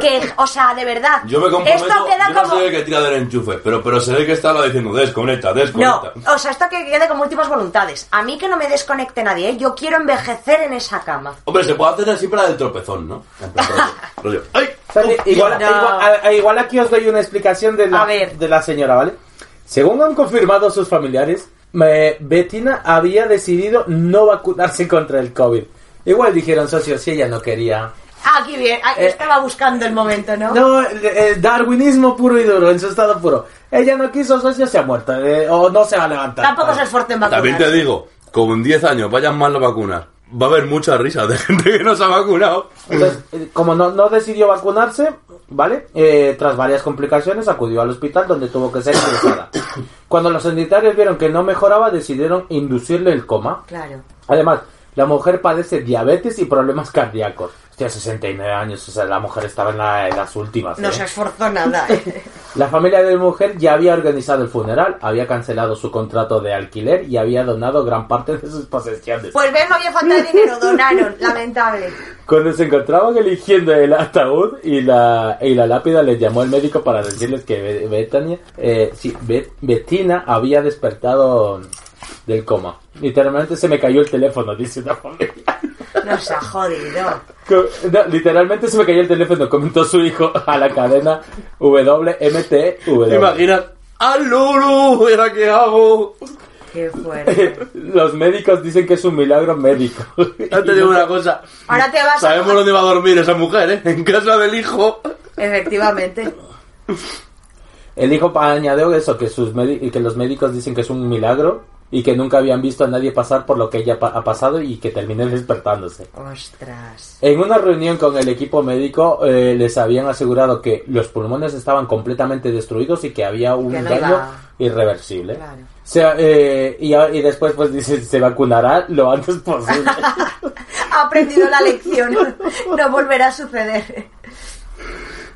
Que, o sea, de verdad. Yo me comprometo, Esto queda yo no como. soy el que tira del enchufe, pero, pero se ve que está la diciendo desconecta, No, desconecta. o sea, esto que quede como últimas voluntades. A mí que no me desconecte nadie, ¿eh? Yo quiero envejecer en esa cama. Hombre, se puede hacer así para el tropezón, ¿no? En plan, rollo, rollo, ¡Ay! Igual, No. igual, a- a- igual aquí os doy una explicación de la, de la señora, ¿vale? Según han confirmado sus familiares, me- Bettina había decidido no vacunarse contra el COVID. Igual dijeron socios si ella no quería. Aquí bien, aquí Eh, estaba buscando el momento, ¿no? No, el, el darwinismo puro y duro, en su estado puro. Ella no quiso, socio se ha muerto. eh, o no se va a levantar. Tampoco se esfuerce en vacunarse. También te digo, como en 10 años vayan mal las vacunas, va a haber mucha risa de gente que no se ha vacunado. Entonces, eh, como no, no decidió vacunarse, ¿vale? Eh, tras varias complicaciones acudió al hospital donde tuvo que ser ingresada. Cuando los sanitarios vieron que no mejoraba, decidieron inducirle el coma. Claro. Además, la mujer padece diabetes y problemas cardíacos. Hostia, 69 años, o sea, la mujer estaba en, la- en las últimas. No ¿eh? se esforzó nada, ¿eh? La familia de la mujer ya había organizado el funeral, había cancelado su contrato de alquiler y había donado gran parte de sus posesiones. Pues ves, no había falta de dinero, donaron, lamentable. Cuando se encontraban eligiendo el ataúd y la, y la lápida, les llamó el médico para decirles que Be- Betania, eh, sí, Be- Bettina había despertado del coma. Literalmente se me cayó el teléfono, dice una familia. Nos ha jodido. No, literalmente se me cayó el teléfono, comentó su hijo a la cadena WMTV. ¿Te imaginas? ¡Al Lulu! ¿Y ahora qué hago? Qué fuerte. Los médicos dicen que es un milagro médico. Ya te digo una cosa. Ahora te vas a... Sabemos dónde va a dormir esa mujer, ¿eh? En casa del hijo. Efectivamente. El hijo añadió eso, que, sus que los médicos dicen que es un milagro y que nunca habían visto a nadie pasar por lo que ella pa- ha pasado y que termine despertándose. Ostras. En una reunión con el equipo médico eh, les habían asegurado que los pulmones estaban completamente destruidos y que había un Que no daño iba- irreversible. Claro. O sea, eh, y después pues dice, se vacunará lo antes posible. Ha aprendido la lección. No volverá a suceder.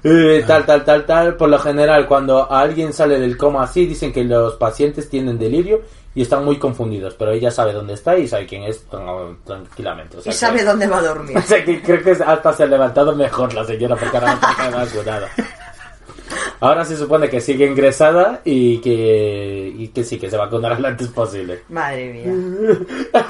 Eh, tal, tal, tal, tal. Por lo general, cuando alguien sale del coma así, dicen que los pacientes tienen delirio y están muy confundidos. Pero ella sabe dónde está y sabe quién es tran- tranquilamente. O sea Y sabe que- dónde va a dormir. O sea que creo que hasta se ha levantado mejor la señora porque ahora no está vacunada. Ahora se supone que sigue ingresada y que, y que sí, que se vacunará lo antes posible. Madre mía.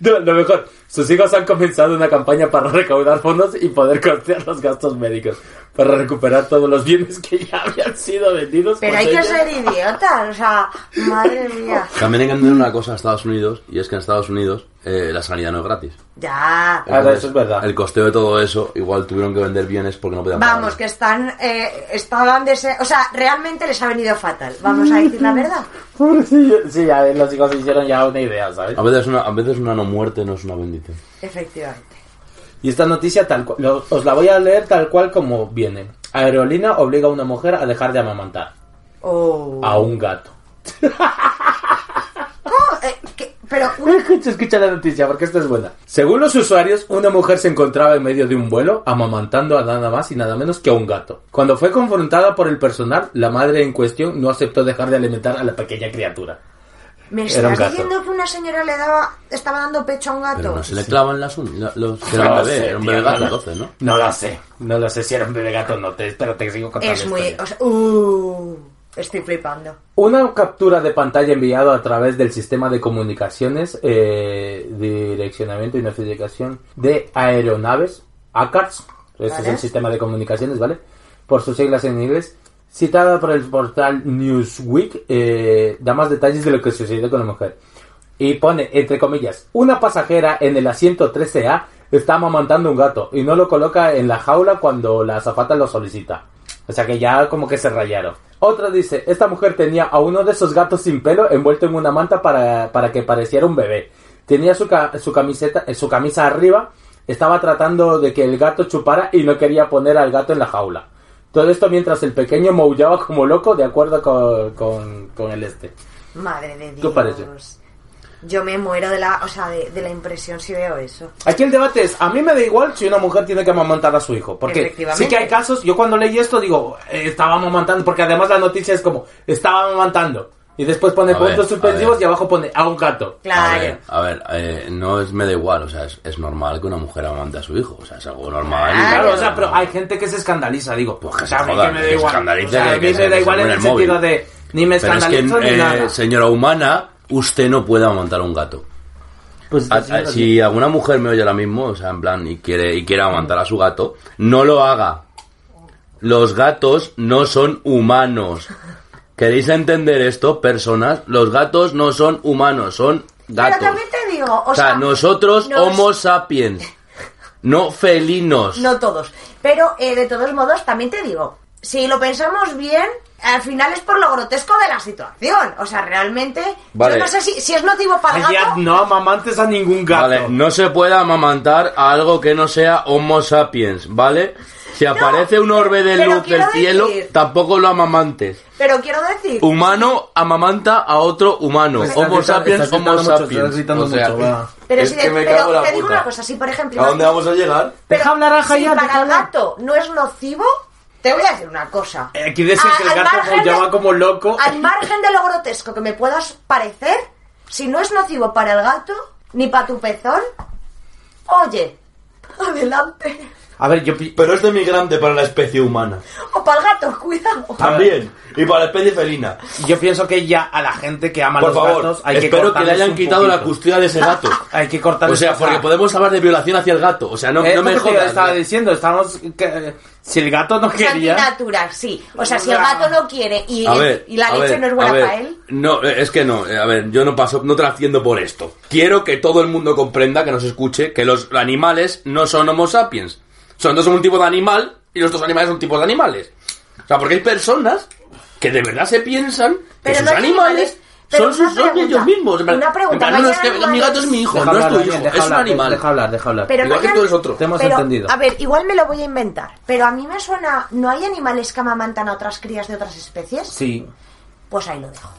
No, lo mejor, sus hijos han comenzado una campaña para recaudar fondos y poder costear los gastos médicos para recuperar todos los bienes que ya habían sido vendidos. Pero por hay que ella. ser idiotas, o sea, madre mía. También hay que entender una cosa a Estados Unidos, y es que en Estados Unidos eh, la sanidad no es gratis. Ya. Ah, eso es verdad. El costeo de todo eso, igual tuvieron que vender bienes porque no podían Vamos, pagarlo. que están, eh, estaban dese- O sea, realmente les ha venido fatal. Vamos a decir la verdad. Pobrecillo. Sí, ya los hijos se hicieron ya una idea, ¿sabes? A veces, una, a veces una no muerte no es una bendición. Efectivamente. Y esta noticia tal cual, lo- os la voy a leer tal cual como viene. Aerolínea obliga a una mujer a dejar de amamantar Oh. a un gato. Que- pero Escucha, escucha la noticia porque esta es buena. Según los usuarios, una mujer se encontraba en medio de un vuelo amamantando a nada más y nada menos que a un gato. Cuando fue confrontada por el personal, la madre en cuestión no aceptó dejar de alimentar a la pequeña criatura. me Era un estás gato. diciendo que una señora le daba, estaba dando pecho a un gato. Pero no se le clavan las uñas. Los, que era No un bebé, sé, era un tío, bebé gato no lo- entonces, ¿no? No lo sé, no lo sé si era un bebé gato o no, te, pero te sigo contando. es la muy, historia. o sea, uh, estoy flipando. Una captura de pantalla enviado a través del sistema de comunicaciones, eh, direccionamiento y notificación de aeronaves, ACARS, ese es el sistema de comunicaciones, ¿vale? Por sus siglas en inglés, citada por el portal Newsweek, eh, da más detalles de lo que sucedió con la mujer. Y pone, entre comillas, una pasajera en el asiento 13A está amamantando un gato y no lo coloca en la jaula cuando la azafata lo solicita. O sea que ya como que se rayaron. Otra dice, esta mujer tenía a uno de esos gatos sin pelo envuelto en una manta para, para que pareciera un bebé. Tenía su, ca- su camiseta, eh, su camisa arriba, estaba tratando de que el gato chupara y no quería poner al gato en la jaula. Todo esto mientras el pequeño maullaba como loco de acuerdo con, con, con el este. Madre de Dios. ¿Qué parece? Yo me muero de la, o sea, de, de la impresión si veo eso. Aquí el debate es, a mí me da igual si una mujer tiene que amamantar a su hijo, porque sí que hay casos, yo cuando leí esto digo, eh, estaba amamantando, porque además la noticia es como, estaba amamantando, y después pone A ver, puntos a suspensivos ver. y abajo pone a un gato. A Claro. ver, a ver eh, no es me da igual, o sea, es, es normal que una mujer amante a su hijo, o sea, es algo normal. Claro. Claro, o sea, pero hay gente que se escandaliza, digo, Pues que o sea, se a mí jodan, que me da igual. O sea, a mí que me se- da igual en el el sentido de, ni me Pero es que, escandalizo ni eh, nada. señora humana, usted no puede amamantar a un gato. Pues, A- sí, a- sí. si alguna mujer me oye ahora mismo, o sea, en plan, y quiere, y quiere amamantar a su gato, no lo haga. Los gatos no son humanos. ¿Queréis entender esto, personas? Los gatos no son humanos, son gatos. Pero también te digo, o, O sea, nosotros nos- homo sapiens, no felinos. No todos. Pero eh, de todos modos, también te digo, si lo pensamos bien, al final es por lo grotesco de la situación. O sea, realmente, Vale. yo no sé si, si es nocivo para el Ay, ya, gato. no amamantes a ningún gato. Vale, no se puede amamantar a algo que no sea homo sapiens, ¿vale? Si aparece un orbe de luz del cielo, tampoco lo amamantes. Pero quiero decir, Humano amamanta a otro humano. Homo sapiens, homo mucho, sapiens. O sea, mucho, pero es si que de- me pero cago en la te digo puta. una cosa, si por ejemplo... ¿A dónde vamos a llegar? pero Deja hablar a si Hayat, para el gato no es nocivo, te voy a decir una cosa. Eh, Aquí decir que el gato de- maullaba como loco. Al margen de lo grotesco que me puedas parecer, si no es nocivo para el gato, ni para tu pezón, oye, adelante. A ver, yo... Pero es de migrante para la especie humana. O para el gato, cuidado. También. Y para la especie felina. Yo pienso que ya a la gente que ama Por los favor, gatos hay que espero que le cortarles hayan quitado la poquito. custodia de ese gato. Hay que cortarles O sea, porque podemos hablar de violación hacia el gato. O sea, no, Es no me que jodas. estaba diciendo, estamos... que- si el gato no Es quería... antinatural, sí. O sea, si el gato no quiere y, A ver, y la leche ver, no es buena ver, para él, No, eh, es que no. eh, A ver, yo no paso, no trasciendo por esto. Quiero que todo el mundo comprenda, que nos escuche, que los animales no son homo sapiens. Son dos son un tipo de animal y los dos animales son tipos de animales. O sea, porque hay personas que de verdad se piensan que Pero sus no hay animales animales- pero son, sus, una son pregunta, ellos mismos. Una pregunta, en plan, ¿no no, hay es que mi animales- gato es mi hijo, Deja no es hablar, tu Daniel, hijo, deja es un hablar, animal. Deja hablar, deja hablar. Pero Igual no que hay tú an- eres otro. Te hemos pero, entendido. A ver, igual me lo voy a inventar. Pero a mí me suena. ¿No hay animales que amamantan a otras crías de otras especies? Sí, Pues ahí lo dejo.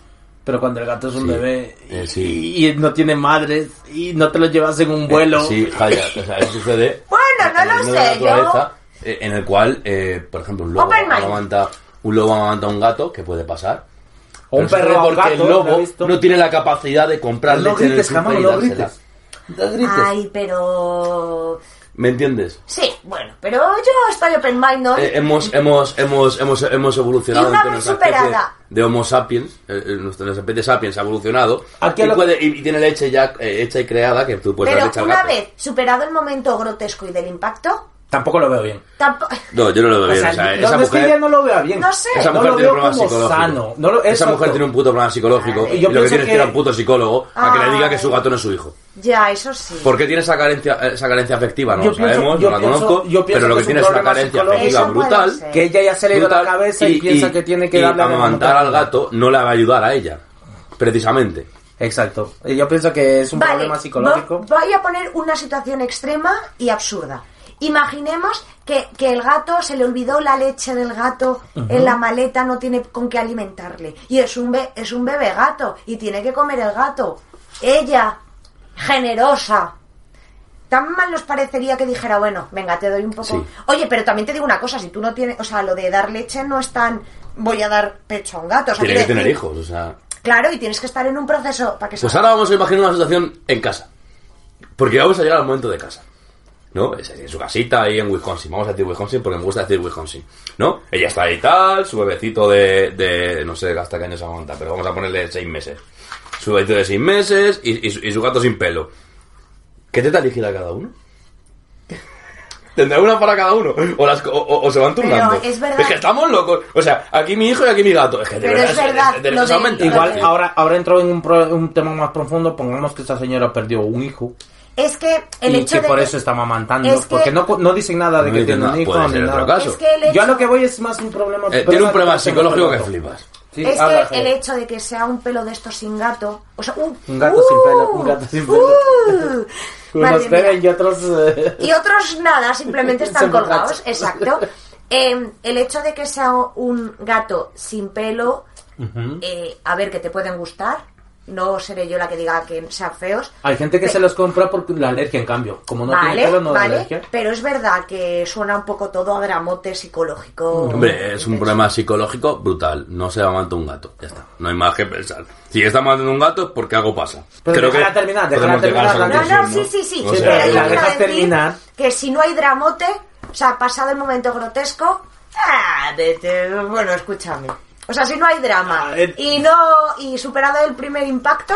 pero cuando el gato es un Sí, bebé eh, y, sí. y no tiene madres y no te lo llevas en un vuelo... Eh, Sí, Jaya, o sea, eso sucede. Bueno, no lo sé, yo- eh, En el cual, eh, por ejemplo, un lobo amamanta, un lobo amamanta a un gato, que puede pasar. O un perro sucede a un porque gato, el lobo visto. no tiene la capacidad de comprar No leche en el no dársela. grites. No grites. Ay, pero. ¿Me entiendes? Sí, bueno, pero yo estoy open mind, ¿no? Eh, hemos, hemos, hemos, hemos, hemos evolucionado Y una entre vez nuestra especie superada. de Homo sapiens, eh, eh, nuestra especie sapiens ha evolucionado Aquí y, lo- puede- y- y tiene leche ya eh, hecha y creada que tú puedes pero una vez superado el momento grotesco y del impacto, Tampoco lo veo bien. No, yo no lo veo O bien. sea, o sea, no, esa es que mujer, ya no lo vea bien. No sé. esa no mujer lo tiene un problema psicológico. sano. No lo- esa mujer tiene un puto problema psicológico Ay, y yo lo que pienso tienes que un puto psicólogo a que le diga Ay. que su gato no es su hijo. Ya, eso sí. ¿Por qué tiene esa carencia, esa carencia afectiva? No Yo lo pienso- sabemos, yo no la pienso- conozco, yo pero lo que que es tiene un es una problema carencia psicológico. afectiva brutal. ser. Que ella ya se le ha ido la cabeza y, piensa que tiene que darle amamantar al gato no le va a ayudar a ella, precisamente. Exacto. Y Yo pienso que es un Vale, problema psicológico. vo- Voy a poner una situación extrema y absurda. Imaginemos que, que el gato se le olvidó la leche del gato en la maleta, no tiene con qué alimentarle. Y es un, be- es un bebé gato y tiene que comer el gato. Ella, generosa. Tan mal nos parecería que dijera, bueno, venga, te doy un poco. Sí. Oye, pero también te digo una cosa, si tú no tienes, o sea, lo de dar leche no es tan, voy a dar pecho a un gato. O sea, Tiene que tener decir, hijos, o sea... Claro, y tienes que estar en un proceso para que Pues ahora vamos a imaginar una situación en casa. Porque vamos a llegar al momento de casa. ¿No? Es en su casita ahí en Wisconsin. Vamos a decir Wisconsin porque me gusta decir Wisconsin. ¿No? Ella está ahí tal, su bebecito de, de no sé hasta qué años aguanta, pero vamos a ponerle seis meses. Su bebecito de seis meses y, y su, y su gato sin pelo. ¿Qué teta elegirá cada uno? ¿Tendrá una para cada uno? ¿O, las, o, o- o se van turnando? es verdad. que estamos locos. O sea, aquí mi hijo y aquí mi gato. Es que de Pero verdad es verdad, de- de- de-. Igual, ahora, ahora entro en un, pro- un tema más profundo. Pongamos que esta señora perdió un hijo Es que el y hecho que de por que- eso está mamantando. es que- Porque no, no dicen nada de No que tiene un hijo ni nada. caso. Es que el hecho, Yo a lo que voy es más un problema. Eh, tiene un problema psicológico que flipas. Sí, es habla, que el Javier. hecho de que sea un pelo de estos sin gato, o sea, un, Un gato sin pelo, un gato sin pelo. uh, Unos y otros. eh, Y otros nada, simplemente están colgados, exacto. Eh, el hecho de que sea un gato sin pelo, eh, a ver, que te pueden gustar, no seré yo la que diga que sean feos. Hay gente que Pe- se los compra por la alergia, en cambio. Como no vale, tiene pelo, no vale, alergia. pero es verdad que suena un poco todo a dramote psicológico. Hombre, es un problema psicológico brutal. No se amamanta un gato. Ya está. No hay más que pensar. Si está amamantando un gato es porque algo pasa. Pero déjala terminar, déjala terminar, No, no, sí, sí, sí. O sea, pero pero la dejas terminar. que si no hay dramote, o sea, pasado el momento grotesco, ah, vete, bueno, escúchame. O sea, si no hay drama Ah, eh. y no y superado el primer impacto,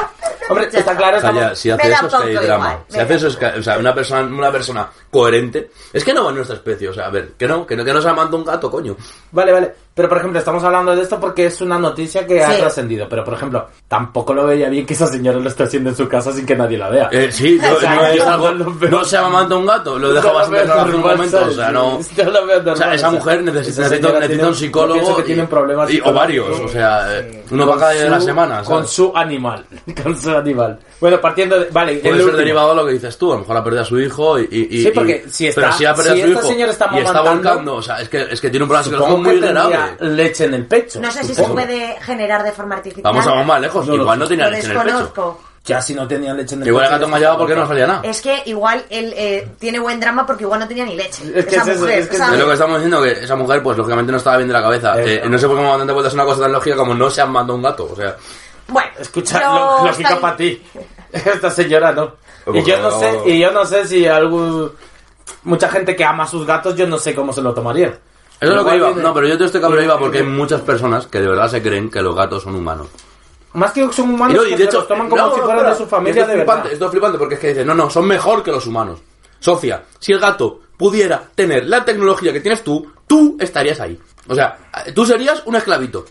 Hombre, ya está claro, O sea, estamos- ya, si hace eso es que hay drama. igual, Si hace eso es que, o sea, una persona, una persona coherente. Es que no va en nuestra especie, o sea, a ver, que no, que no, que no se amamanta un gato, coño. Vale, vale. Pero, por ejemplo, estamos hablando de esto porque es una noticia que ha Sí. trascendido. Pero, por ejemplo, tampoco lo veía bien que esa señora lo esté haciendo en su casa sin que nadie la vea. Eh, sí, no, O sea, no es yo algo- no se amamanta un gato, lo deja bastante en un momento, o sea, no... Yo lo veo O sea, esa mujer necesita, esa necesita, señora necesita tiene- un psicólogo. que tiene y- O varios, o sea, eh, uno Con cada día de la semana, Con su animal. Con su animal. Bueno, partiendo de. Vale, Puede ser último. derivado de lo que dices tú, a lo mejor ha perdido a su hijo y... y- y- Sí, porque y- si está- pero si ha perdido si a su hijo está y está volcando, o sea, es que, es que tiene un problema psicológico muy tendría grave. leche en el pecho. no sé si se supongo. puede generar de forma artificial. Vamos a más lejos, No igual no tenía leche en el pecho. Ya si no tenía leche en el Igual el gato mallaba porque no salía nada. Es que igual él eh, tiene buen drama porque igual no tenía ni leche. Es que esa es eso, mujer, es que es lo que estamos diciendo, que esa mujer, pues lógicamente no estaba bien de la cabeza. Eh, Eh, no sé por qué me dan vueltas una cosa tan lógica como no se han mandado un gato. O sea, Bueno, Escucha, lo- lógica estoy- para ti. Esta señora no. Y yo no no. sé, y yo no sé si algún mucha gente que ama a sus gatos, yo no sé cómo se lo tomaría. Eso es lo que iba. viene- No, pero yo te estoy cabrón iba porque hay Eh, muchas personas que de verdad se creen que los gatos son humanos. Más que son humanos, Y no, que y de hecho, los toman como no, si fueran espera, de su familia esto es de flipante, verdad. Esto es flipante porque es que dicen, no, no, son mejor que los humanos. Sofía, si el gato pudiera tener la tecnología que tienes tú, tú estarías ahí. O sea, tú serías un esclavito.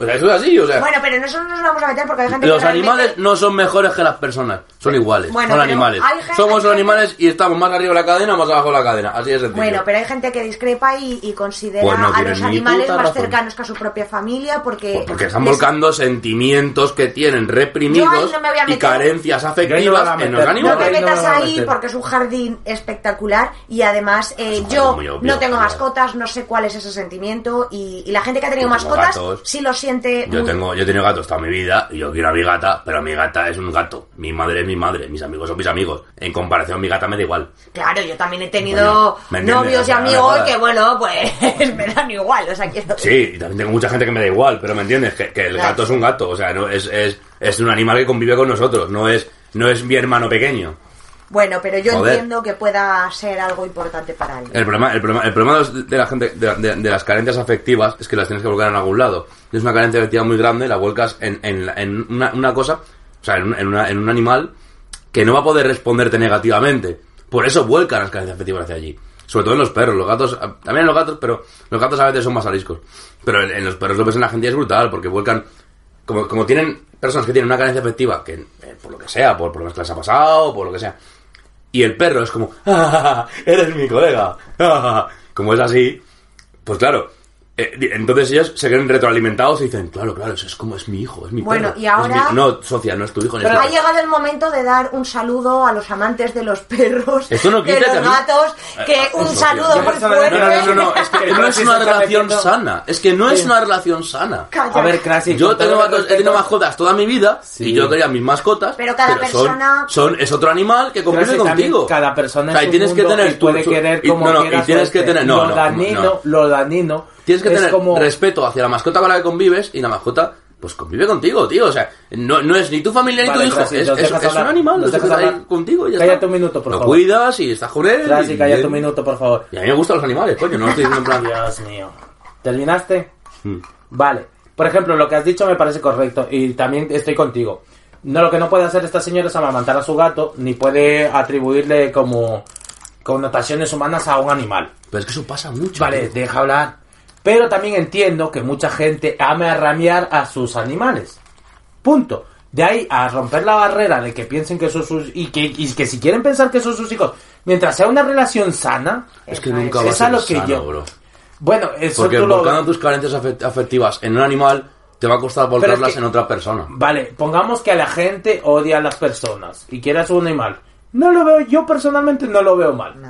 O sea, eso es así, o sea. Bueno, pero eso no nos vamos a meter porque hay gente Los que realmente- animales no son mejores que las personas, son iguales, Bueno, son pero animales. hay gente- Somos hay animales y estamos más arriba de la cadena o más abajo de la cadena, así es sencillo. Bueno, pero hay gente que discrepa y, y considera Pues no a tienen los ni animales puta más razón. cercanos que a su propia familia porque... Pues porque están les- volcando sentimientos que tienen reprimidos Yo ahí no me voy a y meter. carencias Yo ahí no me afectivas voy a en meter. los No te animales. Ahí no metas me voy a ahí meter. porque es un jardín espectacular y además eh, yo jardín muy obvio, no tengo claro. mascotas, no sé cuál es ese sentimiento y, y la gente que ha tenido mascotas gatos. sí lo siente Yo muy- tengo, yo he tenido gatos toda mi vida y yo quiero a mi gata, pero mi gata es un gato. Mi madre es mi madre, mis amigos son mis amigos. En comparación, mi gata me da igual. Claro, yo también he tenido novios y amigos que, bueno, pues me dan igual, o sea, quiero... Sí, y también tengo mucha gente que me da igual, pero me entiendes, que, que el Claro. gato es un gato, o sea, no es, es, es un animal que convive con nosotros, no es, no es mi hermano pequeño. Bueno, pero yo Joder. entiendo que pueda ser algo importante para alguien. El problema, el problema, el problema de la gente, de, de- de las carencias afectivas es que las tienes que volcar en algún lado. Es una carencia afectiva muy grande, la vuelcas en, en, en una, una cosa, o sea, en, un- en una- en un animal que no va a poder responderte negativamente. Por eso vuelcan las carencias afectivas hacia allí. Sobre todo en los perros, los gatos, también en los gatos, pero los gatos a veces son más ariscos. Pero en, en los perros lo ves en la gente y es brutal, porque vuelcan, como, como tienen personas que tienen una carencia afectiva, que eh, por lo que sea, por problemas que les ha pasado, por lo que sea, y el perro es como, "Ah, eres mi colega, ah", como es así, pues claro, entonces ellos se creen retroalimentados y dicen, claro, claro, eso es como es mi hijo, es mi Bueno, perro. y es ahora- mi- No, Sofía, no es tu hijo ni es Pero tu ha llegado el momento de dar un saludo a los amantes de los perros, Esto no de quita los que a mí- gatos, que Eh, un saludo yo muy fuerte. No, no, no, no, es que no es una relación sana. Es que no es Sí. una relación sana. Calla. A ver, Crasi, Yo con tengo el gatos- he tenido respeto- mascotas toda mi vida Sí. y yo quería mis mascotas. Pero cada son- persona- Son, es otro animal que también contigo. Cada persona O sea, es y un tienes que mundo tener y tu- puede tu- querer y- como no, no, y tienes que tener- no, lo no, danino, no. lo danino Tienes que es tener como respeto hacia la mascota con la que convives y la mascota pues convive contigo, tío. O sea, no, no es ni tu familia ni tu hijo. Es es- es un hablar, animal. nos Lo dejas hablar. contigo y ya Cállate está. un minuto, por Lo favor. cuidas y estás con él. Crasi, y cállate un minuto, por favor. Y a mí me gustan los animales, coño. No estoy diciendo en plan... Dios mío. ¿Terminaste? Mm. Vale. Por ejemplo, lo que has dicho me parece correcto y también estoy contigo. No, lo que no puede hacer esta señora es amamantar a su gato, ni puede atribuirle como connotaciones humanas a un animal. Pero es que eso pasa mucho. Vale, tío. deja hablar. Pero también entiendo que mucha gente ama ramear a sus animales. Punto. De ahí a romper la barrera de que piensen que son sus... Y que, y que si quieren pensar que son sus hijos, mientras sea una relación sana... Es que Eso nunca es. va a ser lo que sano, yo- bro. Bueno, eso Porque tú lo... volcando tus carencias afe- afectivas en un animal te va a costar volcarlas que- en otra persona. Vale, pongamos que a la gente odia a las personas y quiere a su animal. No lo veo, yo personalmente no lo veo mal. Pues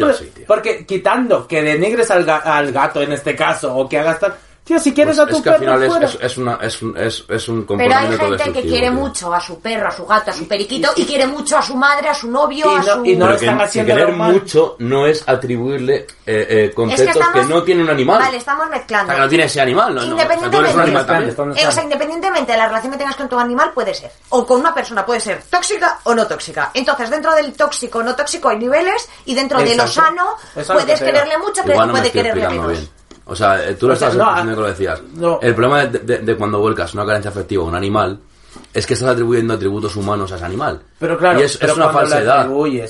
yo. Porque quitando que denigres al, ga- al gato en este caso o que hagas tal... Tío, si quieres Pues a tu es que al final es, fuera. es, es una, es, un, es, es un Pero hay comportamiento gente que quiere tío. mucho a su perro, a su gato, a su periquito y quiere mucho a su madre, a su novio, Y a no- su... y no Pero están haciéndolo querer mucho no es atribuirle eh, eh, Es conceptos que, estamos- no tiene un animal. Vale, estamos o mezclando. sea, que no tiene ese animal. No, no. O sea, Independientemente- animal también. Están- Eh, o sea, independientemente de la relación que tengas con tu animal, puede ser. O con una persona, puede ser tóxica o no tóxica. Entonces, dentro del tóxico o no tóxico hay niveles y dentro de lo sano lo puedes quererle mucho, pero no puede quererle menos. bien. O sea, eh, tú lo O sea, estás no, diciendo ah, que lo decías. no. El problema de, de- de cuando vuelcas una carencia afectiva a un animal es que estás atribuyendo atributos humanos a ese animal. Pero claro, y es, pero es una falsedad.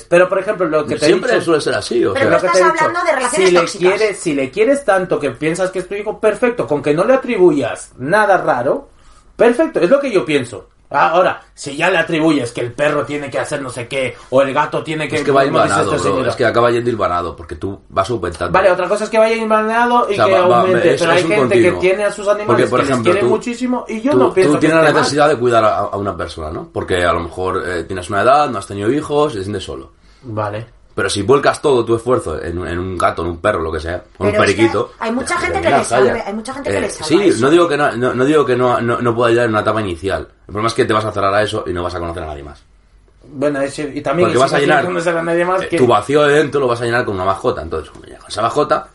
Pero por ejemplo, lo que te he Siempre dicho- suele ser así. O Pero sea, no lo que estás te he dicho, hablando de relaciones si le tóxicas. quieres, si le quieres tanto que piensas que es tu hijo, perfecto, con que no le atribuyas nada raro, perfecto, es lo que yo pienso. Ahora, si ya le atribuyes que el perro tiene que hacer no sé qué, o el gato tiene que... es que va hilvanado, bro. señora. Es que acaba yendo hilvanado porque tú vas aumentando. Vale, otra cosa es que vaya invaneado y O sea, que va- aumente, es- pero es hay gente continuo. que tiene a sus animales Porque, por que ejemplo, les quiere tú- muchísimo y yo tú, no pienso tú que tienes la mal. necesidad de cuidar a, a una persona, ¿no? Porque a lo mejor eh, tienes una edad, no has tenido hijos y te sientes solo. Vale. Pero si vuelcas todo tu esfuerzo en, un- en un gato, en un perro, lo que sea, o en un Pero es que periquito. hay mucha gente que mira, le salve- hay mucha gente que le salva Sí, eso. no digo que no, no, no digo que no, no, no pueda ayudar en una etapa inicial. El problema es que te vas a cerrar a eso y no vas a conocer a nadie más. Bueno, es- y también... Porque y vas a llenar a nadie más eh, que- tu vacío de dentro lo vas a llenar con una mascota. Entonces, cuando llegas con esa mascota,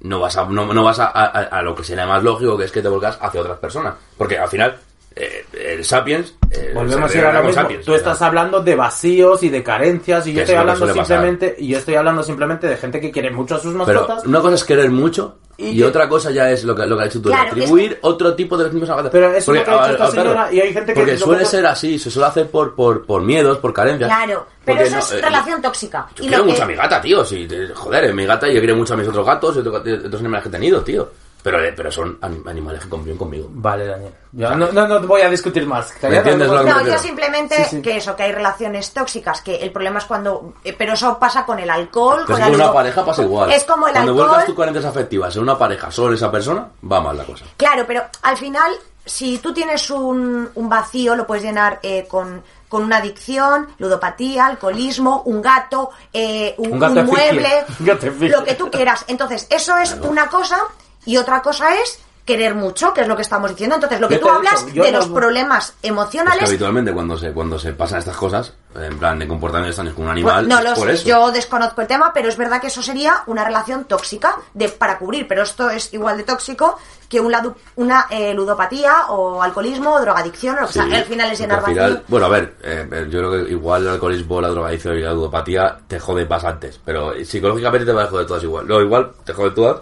no vas a, no, no vas a, a- a lo que sería más lógico, que es que te volcas hacia otras personas. Porque al final, eh, el Sapiens. eh, Volvemos a ir a lo relaciona con mismo. Sapiens, Tú estás hablando de vacíos y de carencias y yo es estoy hablando pasar. simplemente y yo estoy hablando simplemente de gente que quiere mucho a sus Pero mascotas. una cosa es querer mucho y, Y que- otra cosa ya es lo que, lo que ha dicho tú, Claro, atribuir otro tipo de mismos a Pero eso es lo que ha Porque, dicho esta claro, señora, y hay gente que Porque suele ser así, se suele hacer por, por, por miedos, por carencias. Claro, pero Porque eso no, es eh, relación tóxica. Yo Y quiero lo que- mucho a mi gata, tío. Si, joder, mi gata yo quiero mucho a mis otros gatos y otros, otros animales que he tenido, tío. Pero, eh, pero son anim- animales que conviven conmigo. Vale, Daniel. Yo no, no, no voy a discutir más. ¿Me entiendes lo que me No, refiero? yo simplemente Sí, sí. que eso, que hay relaciones tóxicas, que el problema es cuando... eh, Pero eso pasa con el alcohol, Pero con una pareja pasa igual. Es como el Cuando alcohol... vuelcas tus carencias afectivas en una pareja solo en esa persona, va mal la cosa. Claro, pero al final, si tú tienes un, un vacío, lo puedes llenar eh, con, con una adicción, ludopatía, alcoholismo, un gato, eh, un, Un gato un mueble, gato lo que tú quieras. Entonces, eso es una cosa y otra cosa es querer mucho, que es lo que estamos diciendo. Entonces, lo que tú hablas dicho, de no- los problemas Es que emocionales... habitualmente cuando se, cuando se pasan estas cosas, en plan de comportamientos extraños con un Pues, animal, no lo por sé, eso. yo desconozco el tema, pero es verdad que eso sería una relación tóxica de para cubrir, pero esto es igual de tóxico que un una eh, ludopatía o alcoholismo o drogadicción, o Sí, sea, al final es llenar vacío. Bueno, a ver, eh, eh, yo creo que igual el alcoholismo, la drogadicción y la ludopatía te jode bastantes, pero psicológicamente te va a joder todas igual. No, igual te jode todas,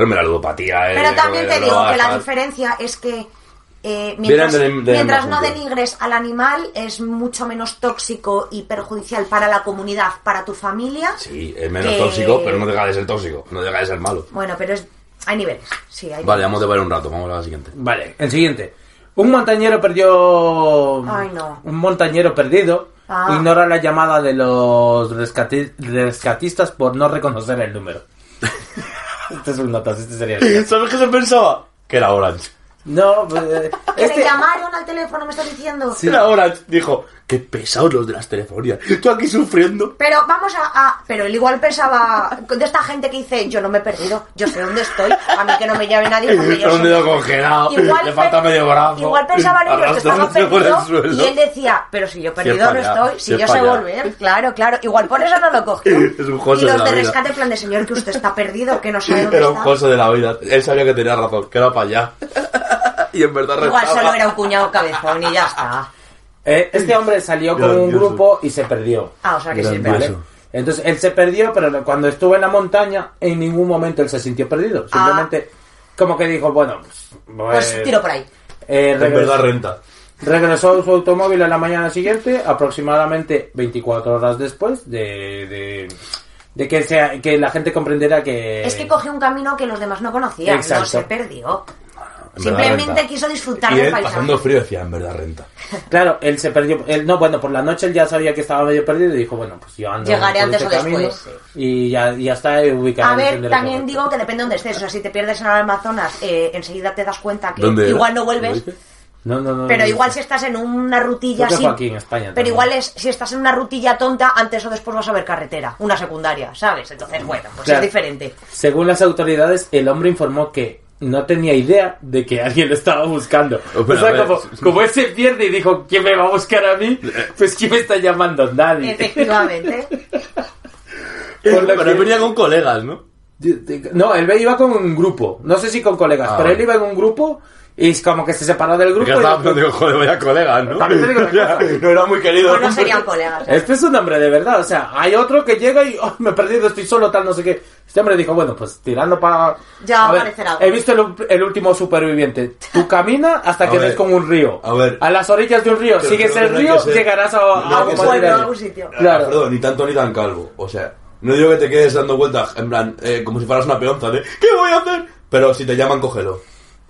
pero me la ludopatía... eh, Pero también te digo que la diferencia es que eh, mientras Vienen de- de mientras no denigres al animal, es mucho menos tóxico y perjudicial para la comunidad, para tu familia. Sí, es menos que- tóxico, pero no deja de ser tóxico. No deja de ser malo. Bueno, pero es, hay niveles. Sí, hay Vale, niveles. vamos a debatir un rato. Vamos a la siguiente. Vale, el siguiente. Un montañero perdió. Ay, no. Un montañero perdido Ah. ignora la llamada de los rescati- rescatistas por no reconocer el número. este es un notas, este sería el. ¿Sabes qué se pensaba? Que era Orange. No, eh, ¿Que este. le llamaron al teléfono, me estás diciendo? Era Orange. Dijo, qué pesados los de las telefonías. Yo aquí sufriendo. Pero vamos a, a- Pero él igual pensaba de esta gente que dice, yo no me he perdido, yo sé dónde estoy, a mí que no me llame nadie porque yo un dedo congelado, estoy". le falta medio brazo, Igual pensaban ellos que estaba arrastrándose por el perdido suelo. y él decía, pero si yo perdido no allá, estoy, si si es yo para sé allá. volver, claro, claro. Igual por eso no lo cogió. Es un José y de los la de vida. rescate en plan de señor que usted está perdido, que no sabe dónde Era un está. José de la vida. Él sabía que tenía razón, que era para allá. y en verdad Igual restaba. solo era un cuñado cabezón y ya está. Eh, este hombre salió con un grupo y se perdió. Ah, o sea que sí, vale. Entonces él se perdió, pero cuando estuvo en la montaña, en ningún momento él se sintió perdido. Simplemente, como que dijo, bueno, pues. Pues tiro por ahí. eh, En regresó- verdad renta. Regresó a su automóvil a la mañana siguiente, aproximadamente 24 horas después de, de, de que, sea, que la gente comprendiera que... Es que cogió un camino que los demás no conocían, Exacto. no se perdió. Simplemente quiso disfrutar Y del él paisaje. pasando frío decía, en verdad renta. Claro, él se perdió... Él, no, bueno, por la noche él ya sabía que estaba medio perdido y dijo, bueno, pues yo ando Llegaré por antes este o camino después, Y ya, ya está ubicado A en el ver, también digo que depende de dónde estés. O sea, si te pierdes en el Amazonas, eh, enseguida te das cuenta que igual no ¿Lo vuelves. No, no, no. Pero no, igual no. si estás en una rutilla así. aquí en España Pero también. igual es, si estás en una rutilla tonta, antes o después vas a ver carretera, una secundaria, ¿sabes? Entonces, bueno, pues Claro. es diferente. Según las autoridades, el hombre informó que no tenía idea de que alguien lo estaba buscando. Oh, pero o sea, ver, como, como él se pierde y dijo, ¿quién me va a buscar a mí? Pues ¿quién me está llamando? Nadie. Efectivamente. Por lo Pero que- él venía con colegas, ¿no? No, él iba con un grupo. No sé si con colegas, Ah, pero él iba en un grupo y es como que se separó del grupo. Porque y estaba dijo, digo, joder, vaya colegas, ¿no? También te digo una cosa. no era muy querido. Pues no serían colegas. ¿eh? Este es un hombre de verdad, o sea, hay otro que llega y "Oh, me he perdido, estoy solo, tal, no sé qué. Este hombre dijo, bueno, pues tirando para... Ya A ver. He visto el, el último superviviente. Tú camina hasta A que des con un río. a ver. las orillas de un río, sigues el no río, ser- llegarás a, no a que algún a sitio. Claro. Ah, perdón, ni tanto ni tan calvo. O sea, no digo que te quedes dando vueltas, en plan, eh, como si fueras una peonza de ¿qué voy a hacer? Pero si te llaman, cógelo.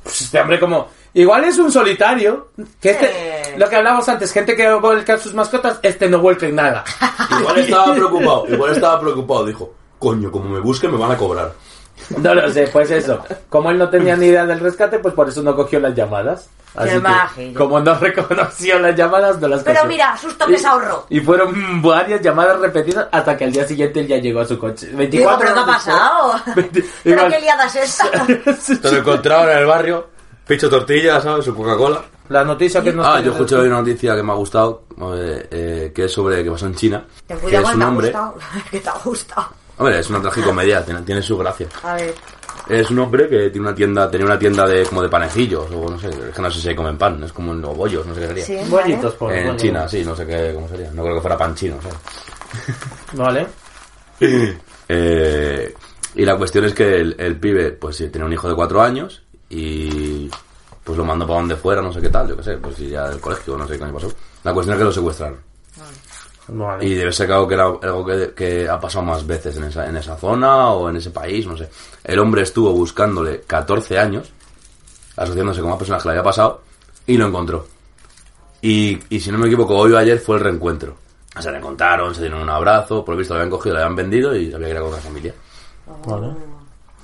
Pues este hombre como... Igual es un solitario. Que este, Eh. Lo que hablábamos antes, gente que vuelca sus mascotas, este no vuelca en nada. Igual estaba preocupado, igual estaba preocupado. Dijo, coño, como me busquen me van a cobrar. No lo sé, pues eso. Como él no tenía ni idea del rescate, pues por eso no cogió las llamadas. Así que, majillo. como no reconoció las llamadas, no las Pero cogió. mira, susto que se ahorró. Y fueron varias llamadas repetidas hasta que al día siguiente él ya llegó a su coche. 24 Digo, ¿pero qué ha después. pasado? 20 ¿Pero igual. qué liada es esta? Te lo encontraron en el barrio, picho tortilla, ¿sabes? Su Coca-Cola. La noticia que nos Ah, yo escuché hoy una noticia que me ha gustado, eh, eh, que es sobre que pasó en China. Ten que cuidado, es que un te ha hombre. gustado. Que te ha gustado. Hombre, es una tragicomedia, tiene, tiene su gracia. A ver. Es un hombre que tiene una tienda, tenía una tienda de como de panecillos, o no sé, es que no sé si comen pan, es como en los bollos, no sé qué sería. Sí, Bollitos, por En. China, sí, no sé qué, cómo sería. No creo que fuera pan chino, ¿sabes? Vale. Eh, y la cuestión es que el, el pibe, pues sí, tenía un hijo de cuatro años y pues lo mandó para donde fuera, no sé qué tal, yo qué sé, pues ya del colegio, no sé qué año pasó. La cuestión es que lo secuestraron. Vale. Y debe ser que algo que, era algo que, que ha pasado más veces en esa, en esa zona o en ese país, no sé. El hombre estuvo buscándole 14 años, asociándose con más personas que le había pasado, y lo encontró. Y, y si no me equivoco, hoy o ayer fue el reencuentro. Se le encontraron, se dieron un abrazo, por lo visto lo habían cogido, lo habían vendido y había que ir a con la familia. Vale.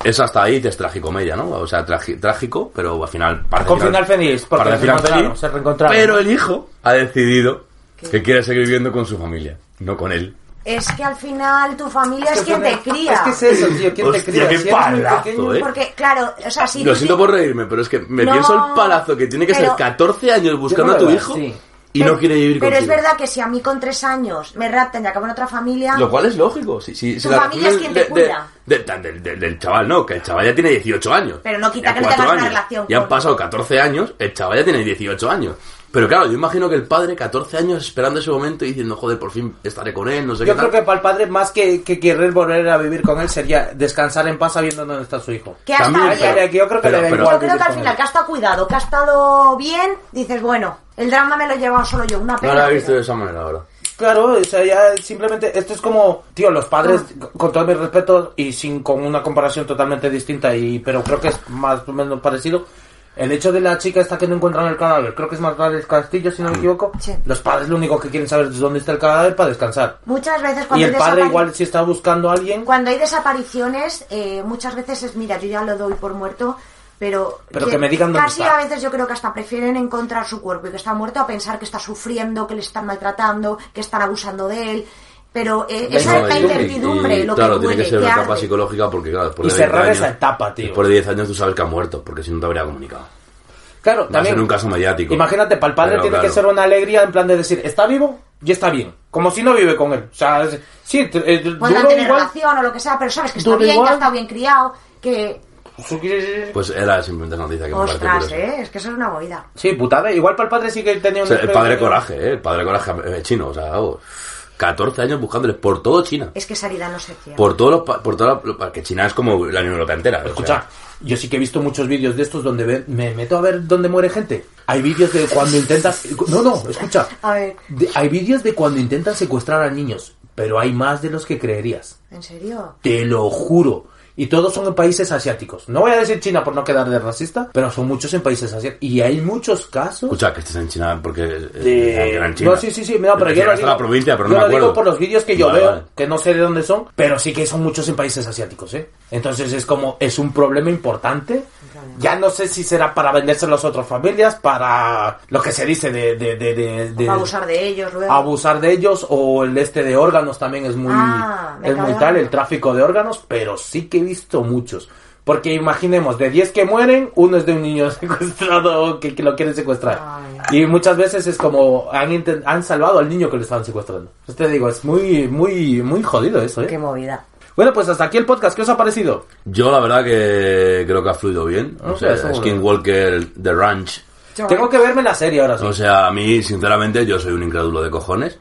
Es hasta ahí que es tragicomedia, ¿no? O sea, tragi- trágico, pero al final... Con final feliz, porque final feliz, se reencontraron. Pero el hijo ha decidido que quiere seguir viviendo con su familia, no con él. Es que al final tu familia es quien te cría. Es que es eso, tío, ¿quién te cría? qué Si palazo, pequeño- ¿eh? Porque, claro, o sea, si Lo siento te- por reírme, pero es que me No, pienso el palazo que tiene que pero- ser 14 años buscando a tu hijo así. y no quiere vivir Pero es contigo. verdad que si a mí con tres años me raptan y acabo en otra familia... Lo cual es lógico. Si, si, si Tu familia es quien te de- cuida. de- de- de- del chaval, no, que el chaval ya tiene 18 años. Pero no quita que no cuatro tengas una años. relación Ya han pasado 14 años, el chaval ya tiene 18 años. Pero claro, yo imagino que el padre, 14 años esperando ese momento y diciendo, joder, por fin estaré con él, no sé Yo qué creo tal. que para el padre, más que, que querer volver a vivir con él, sería descansar en paz sabiendo dónde está su hijo. Que hasta También, bien. pero- Yo creo que le da pero- igual Yo creo que al final, él. que ha estado cuidado, que ha estado bien, dices, bueno, el drama me lo he llevado solo yo, una No pena. lo he visto pero- de esa manera ahora. Claro, o sea, ya simplemente, esto es como, tío, los padres, Ah. con todo mi respeto y sin con una comparación totalmente distinta, y pero creo que es más o menos parecido. El hecho de la chica esta que no encuentran el cadáver, creo que es más del castillo, si no me equivoco. Sí. Los padres lo único que quieren saber es dónde está el cadáver para descansar. Muchas veces Y cuando el hay padre igual si está buscando a alguien, Cuando hay desapariciones, eh, muchas veces es, mira, yo ya lo doy por muerto, pero... Pero que me digan dónde Casi está. a veces yo creo que hasta prefieren encontrar su cuerpo y que está muerto a pensar que está sufriendo, que le están maltratando, que están abusando de él. Pero eh, esa No, es la y- incertidumbre, y, lo claro, que tiene duele, que ser que una etapa arde. psicológica porque, claro, después Y de 10 cerrar años, esa etapa, tío. Después de 10 años tú sabes que ha muerto, porque si no te habría comunicado. claro, Va a también... ser un caso mediático. Imagínate, para el padre Pero, tiene claro. que ser una alegría en plan de decir, está vivo y está bien. Como si no vive con él. O sea, es- sí, eh, duro tener igual. relación o lo que sea, pero sabes que está bien, que igual. ha estado bien criado, que... Pues era simplemente noticia que me parece Ostras, curiosa. eh, es que eso es una movida. Sí, putada. Igual para el padre sí que tenía O un... sea, el padre coraje, ¿eh? El padre coraje eh, chino, o sea, vamos, 14 años buscándoles por todo China. Es que esa herida no se cierra. Por todos los... pa- Por toda la- que China es como la Unión Europea entera. o Escucha, sea, yo sí que he visto muchos vídeos de estos donde ve- me meto a ver dónde muere gente. Hay vídeos de cuando intentas... No, no, escucha. A ver. De- hay vídeos de cuando intentan secuestrar a niños, pero hay más de los que creerías. ¿En serio? Te lo juro. Y todos son en países asiáticos. No voy a decir China por no quedar de racista, pero son muchos en países asiáticos. Y hay muchos casos... Escucha, que estés en China porque... eh, de- en China. No, sí, sí, sí, no, pero yo lo digo, la provincia, pero yo no me lo digo por los vídeos que yo Vale, veo, vale. que no sé de dónde son, pero sí que son muchos en países asiáticos, ¿eh? Entonces es como, es un problema importante. Ya no sé si será para vendérselo a otras familias, para lo que se dice de... de, de, de- de- abusar de ellos luego. abusar de ellos o el este de órganos también es muy Ah, es muy tal el tráfico de órganos pero sí que he visto muchos porque imaginemos de 10 que mueren uno es de un niño secuestrado que, que lo quieren secuestrar Ay. y muchas veces es como han, han salvado al niño que le estaban secuestrando te digo es muy muy muy jodido eso Qué eh movida. bueno pues hasta aquí el podcast ¿qué os ha parecido? Yo la verdad que creo que ha fluido bien. No O sea, Skinwalker, The Ranch. tengo que verme la serie ahora sí O sea, a mí, sinceramente, yo soy un incrédulo de cojones.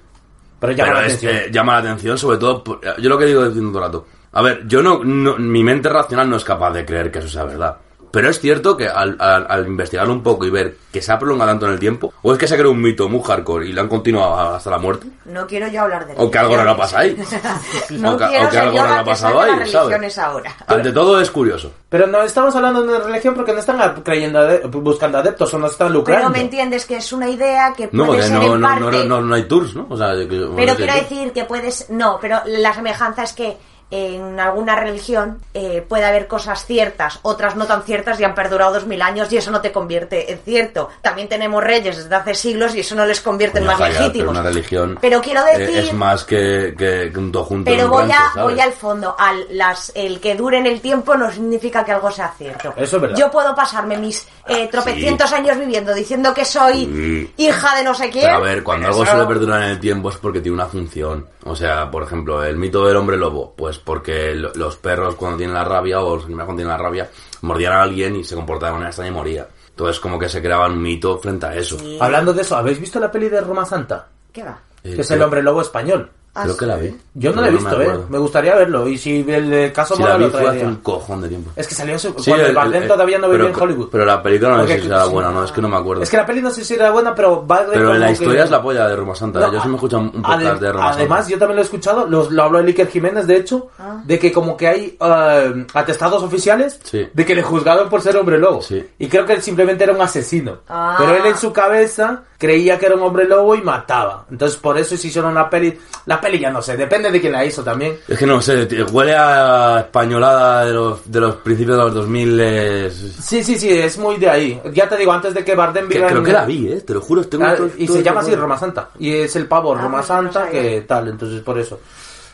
pero llama pero la es, atención llama la atención, sobre todo. por- yo lo que digo diciendo todo el rato. A ver, yo no, no- Mi mente racional no es capaz de creer que eso sea verdad. Pero es cierto que al, al, al investigarlo un poco y ver que se ha prolongado tanto en el tiempo, o es que se creó un mito muy hardcore y lo han continuado hasta la muerte, No quiero yo hablar de o que algo raro pasa ahí. no o que, quiero o que algo raro la ha pasado ahí, ¿sabes? religiones ahora. Ante todo es curioso. pero no estamos hablando de religión porque no están creyendo buscando adeptos o no están Pero lucrando me entiendes que es una idea que No, puede porque ser no, en no, parte... no, no, no hay tours, ¿no? O sea, que- Pero quiero decir que puedes... No, pero la semejanza es que en alguna religión eh, puede haber cosas ciertas, otras no tan ciertas y han perdurado dos mil años y eso no te convierte en cierto. También tenemos reyes desde hace siglos y eso no les convierte en más pero legítimos. una religión Pero quiero eh, decir- es más que, que, que un todo junto en Pero voy, rancho, a, ¿sabes? voy al fondo. Al, las, el que dure en el tiempo no significa que algo sea cierto. Eso es verdad. Yo puedo pasarme mis eh, tropecientos años viviendo diciendo que soy Sí. hija de no sé quién. Pero a ver, cuando algo Eso- suele perdurar en el tiempo es porque tiene una función. O sea, por ejemplo, el mito del hombre lobo, pues porque lo- los perros cuando tienen la rabia o los animales cuando tienen la rabia mordían a alguien y se comportaban de manera extraña y moría. Entonces como que se creaba un mito frente a eso. Sí. Hablando de eso, ¿habéis visto la peli de Roma Santa? ¿Qué va? Eh, Que es el hombre lobo español. Creo Ah, que la vi. Yo no la he me visto, eh. acuerdo. Me gustaría verlo. Y si el eh, caso Si mola, la vi lo fue hace traería. un cojón de tiempo. Es que salió eso- Sí, cuando el, el- Bardem el- todavía no vivía pero- en Hollywood. Pero la película no sé si era buena, no, es que no me acuerdo. Es que la peli no sé si era buena, pero va de Pero como la que- historia es la polla de Roma Santa. No, Yo sí me escucho un podcast de Roma Además, Santa. yo también lo he escuchado, lo, lo habló el Iker Jiménez, de hecho, Ah. de que como que hay eh, atestados oficiales Sí. de que le juzgaron por ser hombre lobo. Sí. Y creo que él simplemente era un asesino. Ah. Pero él en su cabeza creía que era un hombre lobo y mataba. Entonces por eso se hicieron la peli. La peli ya no sé, depende de quién la hizo también. Es que no sé, huele a españolada de los, de los principios de los 2000. eh, Sí, sí, sí, es muy de ahí. Ya te digo, antes de que Bardem que- viva creo en- que la vi, eh, te lo juro. Tengo Ah, todo- y todo se llama así. Roma Santa. Y es el pavo Ah, Roma no Santa que tal, entonces por eso.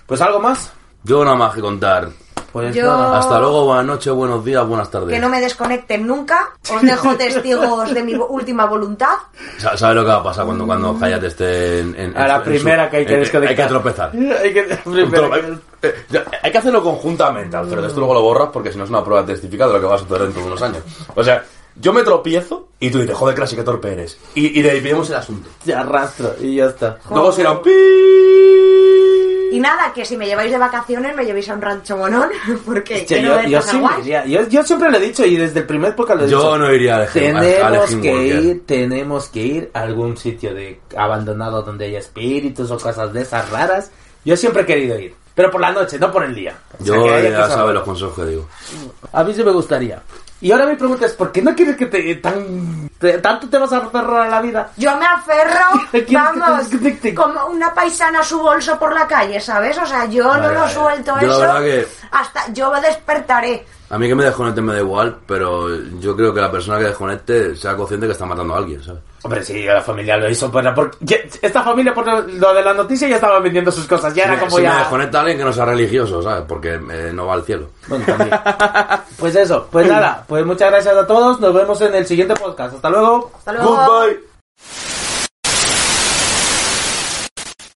Pues algo más. Yo nada más que contar. Pues Yo- nada. Hasta luego, buenas noches, buenos días, buenas tardes. Que no me desconecten nunca. Os dejo testigos de mi última voluntad. Sa- ¿Sabes lo que va a pasar cuando, cuando Hayat esté en, en- A la en primera su- que hay que desconectar. Hay que tropezar. Hay que, que- Eh, Hay que hacerlo conjuntamente, Alfredo. Esto luego lo borras porque si no es una prueba testificada de lo que va a suceder dentro de unos años. O sea, Yo me tropiezo y tú dices, joder, Crash, qué torpe eres. Y, y dividimos el asunto. Te arrastro y ya está. Luego será un pi. Y nada, que si me lleváis de vacaciones me llevéis a un rancho monón, porque Che, yo, yo guays. iría. Yo, yo siempre lo he dicho y desde el primer podcast lo he Yo dicho. no iría al Tenemos que ir, tenemos que ir a algún sitio de abandonado donde haya espíritus o cosas de esas raras. Yo siempre he querido ir, pero por la noche, no por el día. O sea, Yo ya raras. los consejos que digo. A mí sí me gustaría. Y ahora mi pregunta es, ¿por qué no quieres que te tan te- tanto te vas a aferrar a la vida? Yo me aferro, ¿Quieres que te- vamos, que te- que- como una paisana a su bolso por la calle, ¿sabes? O sea, yo no lo vale. suelto Yo la eso verdad que- hasta yo me despertaré. A mí que me desconecte me da igual, pero yo creo que la persona que desconecte sea consciente que está matando a alguien, ¿sabes? Hombre, sí, la familia lo hizo para... Porque esta familia por lo de la noticia ya estaba vendiendo sus cosas, ya era como si me ya... desconecta alguien que no sea religioso, ¿sabes? Porque eh, no va al cielo. Bueno, también. Pues eso, pues nada, pues muchas gracias a todos, nos vemos en el siguiente podcast. Hasta luego. Hasta luego. Goodbye.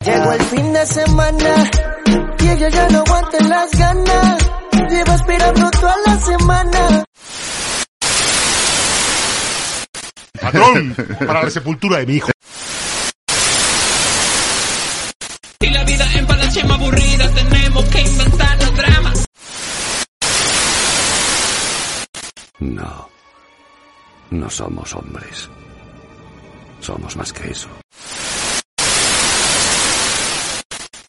Llegó el fin de semana y ella ya no aguanta las ganas. Lleva esperando toda la semana. Patrón, para la sepultura de mi hijo. Si la vida en palache más aburrida, tenemos que inventarnos dramas. No. No somos hombres. Somos más que eso.